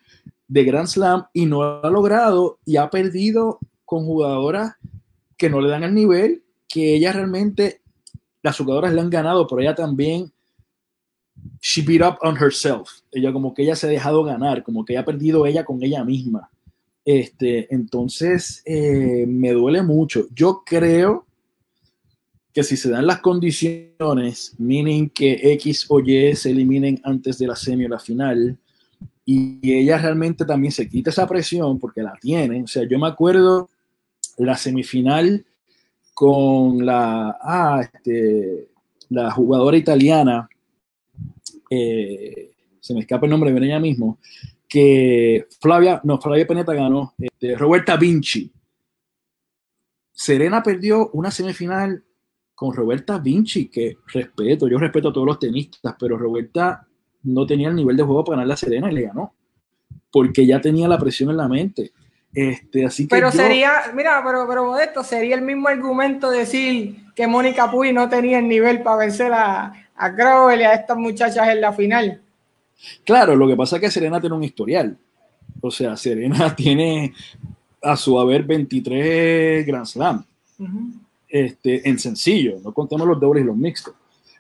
de Grand Slam y no lo ha logrado y ha perdido con jugadoras que no le dan el nivel que ella realmente, las jugadoras le han ganado, pero ella también she beat up on herself. Ella como que ella se ha dejado ganar, como que ella ha perdido ella con ella misma. Este, entonces, eh, me duele mucho. Yo creo que si se dan las condiciones, meaning que X o Y se eliminen antes de la semi o la final, y ella realmente también se quita esa presión porque la tiene. O sea, yo me acuerdo la semifinal con la, ah, este, la jugadora italiana eh, se me escapa el nombre de ella mismo, que Flavia, no, Flavia Peneta ganó, este, Roberta Vinci. Serena perdió una semifinal con Roberta Vinci, que respeto, yo respeto a todos los tenistas, pero Roberta no tenía el nivel de juego para ganar la Serena y le ganó, porque ya tenía la presión en la mente. Este, así que pero sería, mira, pero, pero Modesto, sería el mismo argumento decir que Mónica Puy no tenía el nivel para vencer a, a Crowell y a estas muchachas en la final. Claro, lo que pasa es que Serena tiene un historial. O sea, Serena tiene a su haber 23 Grand Slam. este, en sencillo, no contemos los dobles y los mixtos.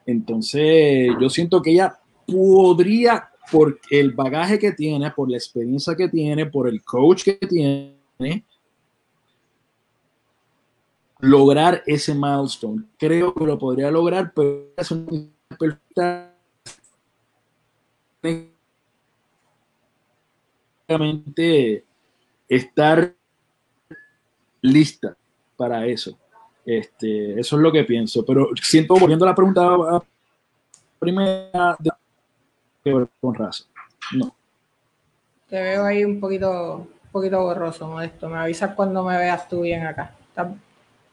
Entonces, yo siento que ella podría, por el bagaje que tiene, por la experiencia que tiene, por el coach que tiene, lograr ese milestone. Creo que lo podría lograr, pero es un perfectamente estar lista para eso. Este, eso es lo que pienso. Pero siento, volviendo a la pregunta primera, de, con raza. No. Te veo ahí un poquito, un poquito borroso, Modesto. Me avisas cuando me veas tú bien acá. ¿Está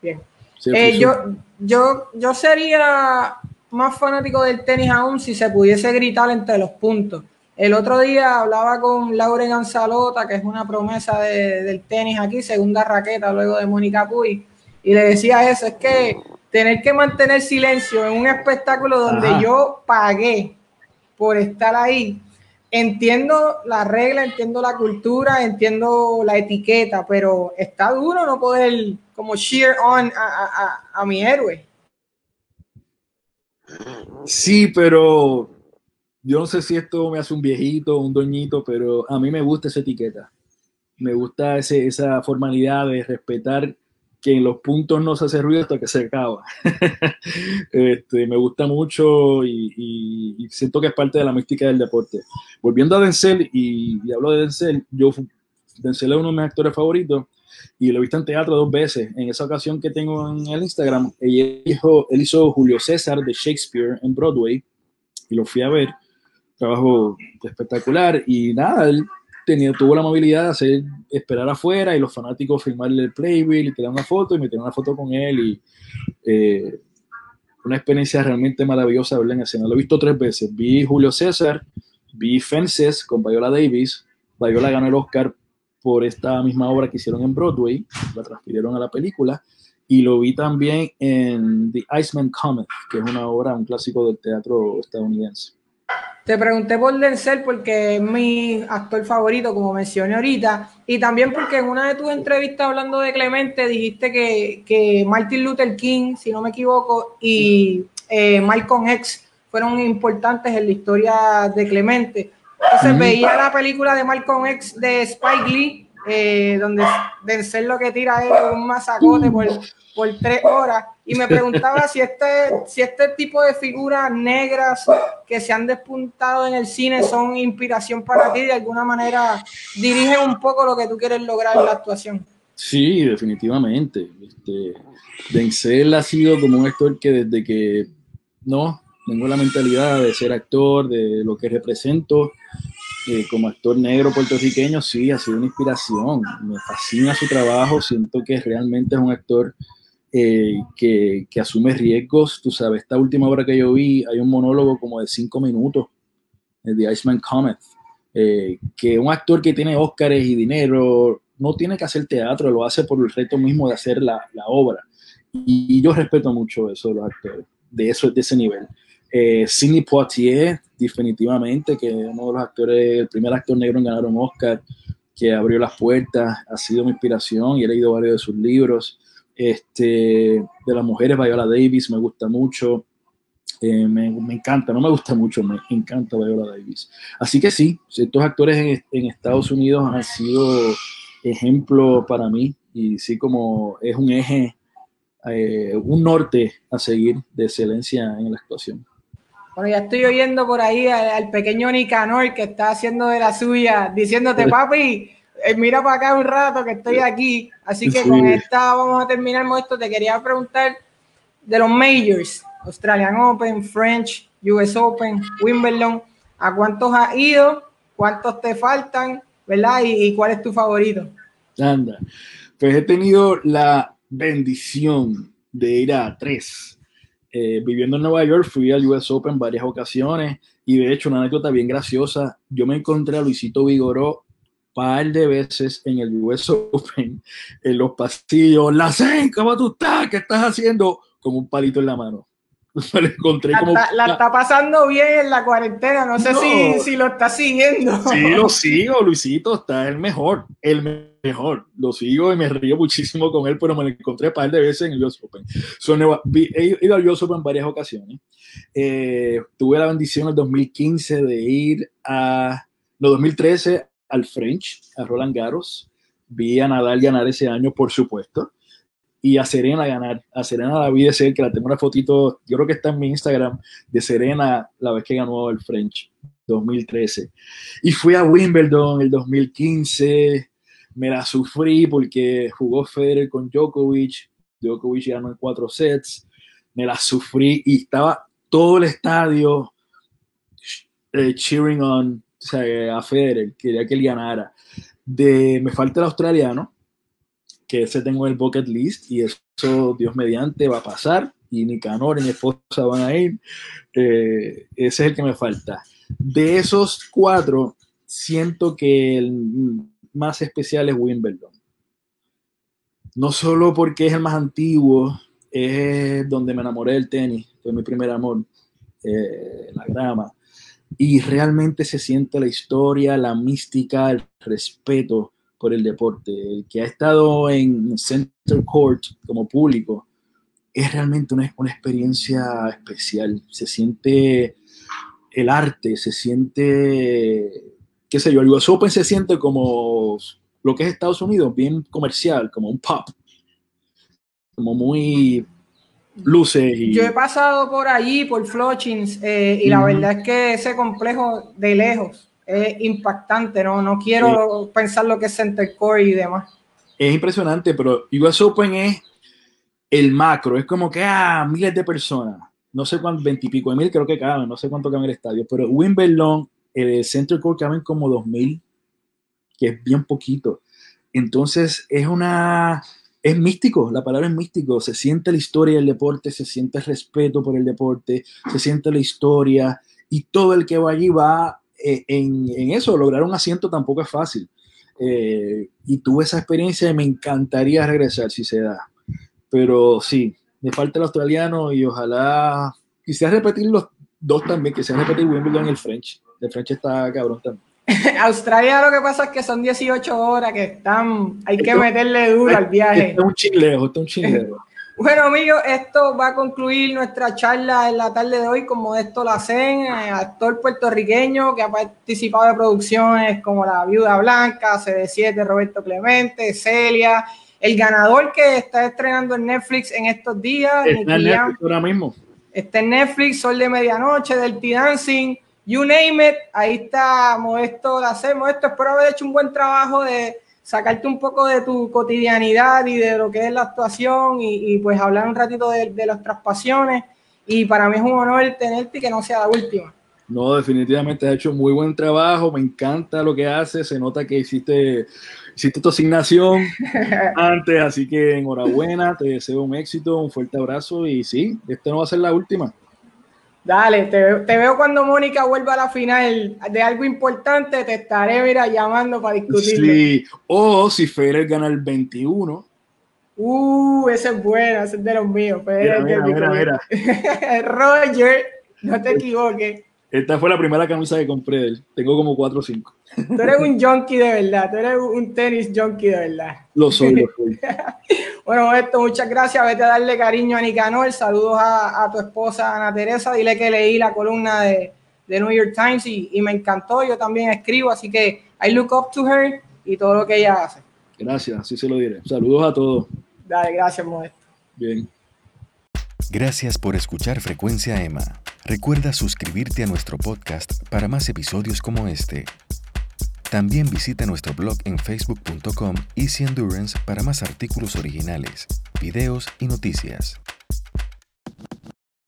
bien? Eh, yo, yo, yo sería más fanático del tenis aún si se pudiese gritar entre los puntos. El otro día hablaba con Lauren Anzalota, que es una promesa del tenis aquí, segunda raqueta luego de Mónica Puy, y le decía eso, es que tener que mantener silencio en un espectáculo donde yo pagué por estar ahí, entiendo la regla, entiendo la cultura, entiendo la etiqueta, pero está duro no poder como cheer on a mi héroe. Sí, pero yo no sé si esto me hace un viejito, un doñito, pero a mí me gusta esa etiqueta. Me gusta ese, esa formalidad de respetar que en los puntos no se hace ruido hasta que se acaba. este, me gusta mucho y, siento que es parte de la mística del deporte. Volviendo a Denzel, y, y hablo de Denzel, yo, Denzel es uno de mis actores favoritos y lo he visto en teatro dos veces. En esa ocasión que tengo en el Instagram, él hizo, él hizo Julio César de Shakespeare en Broadway y lo fui a ver. Trabajo espectacular y nada, él tuvo la movilidad de hacer, esperar afuera y los fanáticos filmarle el playbill y tirar una foto y me una foto con él y eh, una experiencia realmente maravillosa verla en escena. Lo he visto tres veces. Vi Julio César, vi Fences con Viola Davis. Viola ganó el Oscar por esta misma obra que hicieron en Broadway, la transfirieron a la película, y lo vi también en The Iceman Comet, que es una obra, un clásico del teatro estadounidense. Te pregunté por Denzel porque es mi actor favorito, como mencioné ahorita, y también porque en una de tus entrevistas hablando de Clemente dijiste que, que Martin Luther King, si no me equivoco, y eh, Malcolm X fueron importantes en la historia de Clemente. Entonces veía la película de Malcolm X de Spike Lee, eh, donde Denzel lo que tira es un masacote por por tres horas y me preguntaba si este, si este tipo de figuras negras que se han despuntado en el cine son inspiración para ti, de alguna manera dirigen un poco lo que tú quieres lograr en la actuación. Sí, definitivamente. Este, Denzel ha sido como un actor que desde que no tengo la mentalidad de ser actor, de lo que represento, eh, como actor negro puertorriqueño, sí, ha sido una inspiración. Me fascina su trabajo, siento que realmente es un actor eh, que, que, asume riesgos. Tú sabes, esta última obra que yo vi, hay un monólogo como de cinco minutos de Iceman Comet, eh, que un actor que tiene Óscares y dinero no tiene que hacer teatro, lo hace por el reto mismo de hacer la, la obra. Y, yo respeto mucho eso de los actores, de, eso, de ese nivel. Eh, Sidney Poitier, definitivamente, que es uno de los actores, el primer actor negro en ganar un Oscar, que abrió las puertas, ha sido mi inspiración y he leído varios de sus libros. Este, de las mujeres, Viola Davis me gusta mucho. Eh, me, encanta, no me gusta mucho, me encanta Viola Davis. Así que sí, estos actores en, en Estados Unidos han sido ejemplo para mí y sí como es un eje, eh, un norte a seguir de excelencia en la actuación. Bueno, ya estoy oyendo por ahí al, al pequeño Nicanor que está haciendo de la suya, diciéndote, papi, eh, mira para acá un rato que estoy aquí. Así que con esta vamos a terminar esto. Te quería preguntar de los majors, Australian Open, French, US Open, Wimbledon, ¿a cuántos has ido? ¿Cuántos te faltan? ¿Verdad? ¿Y, cuál es tu favorito? Anda, pues he tenido la bendición de ir a tres. Eh, viviendo en Nueva York, fui al US Open varias ocasiones y de hecho una anécdota bien graciosa, yo me encontré a Luisito Vigoró par de veces en el US Open, en los pasillos, la ¿cómo tú estás? ¿Qué estás haciendo? Con un palito en la mano. Me encontré como... La, está pasando bien en la cuarentena, no sé si, si, lo está siguiendo. Sí, lo sigo, Luisito, está el mejor, el mejor. Lo sigo y me río muchísimo con él, pero me lo encontré un par de veces en el US Open. he ido al US Open en varias ocasiones. Eh, tuve la bendición en el 2015 de ir a... No, 2013 al French, a Roland Garros. Vi a Nadal ganar ese año, por supuesto. Y a Serena ganar. A Serena la vi de cerca, la tengo una fotito, yo creo que está en mi Instagram, de Serena la vez que ganó el French, 2013. Y fui a Wimbledon el 2015. Me la sufrí porque jugó Federer con Djokovic. Djokovic ganó en cuatro sets. Me la sufrí y estaba todo el estadio eh, cheering on o sea, a Federer, quería que él ganara. De, me falta el australiano, que ese tengo en el bucket list, y eso, Dios mediante, va a pasar, y Nicanor y mi esposa van a ir. Eh, ese es el que me falta. De esos cuatro, siento que el más especial es Wimbledon. No solo porque es el más antiguo, es donde me enamoré del tenis, fue mi primer amor, eh, la grama y realmente se siente la historia, la mística, el respeto por el deporte. El que ha estado en Center Court como público es realmente una, una experiencia especial. Se siente el arte, se siente, qué sé yo, el US Open se siente como lo que es Estados Unidos, bien comercial, como un pop, como muy luces. Y... Yo he pasado por allí, por Flushings, eh, y la verdad es que ese complejo de lejos es impactante, ¿no? No quiero pensar lo que es Center Core y demás. Es impresionante, pero US Open es el macro, es como que, ah, miles de personas, no sé cuántos, veintipico de mil creo que caben, no sé cuánto caben el estadio, pero Wimbledon, el Center Core caben como dos mil, que es bien poquito. Entonces es una es místico, la palabra es místico, se siente la historia del deporte, se siente el respeto por el deporte, se siente la historia y todo el que va allí va en, en, eso, lograr un asiento tampoco es fácil. Eh, y tuve esa experiencia y me encantaría regresar si se da. Pero sí, me falta el australiano y ojalá quisiera repetir los dos también, que se han repetido Wimbledon y el French. El French está cabrón también. Australia lo que pasa es que son 18 horas que están, hay que meterle duro al viaje. Esto un chilejo, esto es un chilejo. Bueno, amigos, esto va a concluir nuestra charla en la tarde de hoy con Modesto Lacen, eh, actor puertorriqueño que ha participado de producciones como La Viuda Blanca, CD7, Roberto Clemente, Celia, el ganador que está estrenando en Netflix en estos días. Está en Netflix ahora mismo. Está en Netflix, Sol de Medianoche, Dirty Dancing, you name it. Ahí está Modesto Lacen. Modesto, espero haber hecho un buen trabajo de sacarte un poco de tu cotidianidad y de lo que es la actuación y, pues hablar un ratito de, de nuestras pasiones. Y para mí es un honor tenerte y que no sea la última. No, definitivamente has hecho muy buen trabajo, me encanta lo que haces, se nota que hiciste, hiciste tu asignación antes, así que enhorabuena, te deseo un éxito, un fuerte abrazo y sí, esta no va a ser la última. Dale, te, veo cuando Mónica vuelva a la final de algo importante, te estaré, mira, llamando para discutir. Sí, o si Federer gana el 21. Uh, ese es bueno, ese es de los míos. Mira, mira, mira, Roger, no te equivoques. Esta fue la primera camisa que compré de él. Tengo como 4 o 5. Tú eres un junkie de verdad. Tú eres un tenis junkie de verdad. Lo soy, lo soy. bueno, esto, muchas gracias. Vete a darle cariño a Nicanor. Saludos a, a, tu esposa Ana Teresa. Dile que leí la columna de, de New York Times y, y, me encantó. Yo también escribo, así que I look up to her y todo lo que ella hace. Gracias, así se lo diré. Saludos a todos. Dale, gracias, Modesto. Bien. Gracias por escuchar Frecuencia Emma. Recuerda suscribirte a nuestro podcast para más episodios como este. También visita nuestro blog en facebook.com Easy Endurance para más artículos originales, videos y noticias.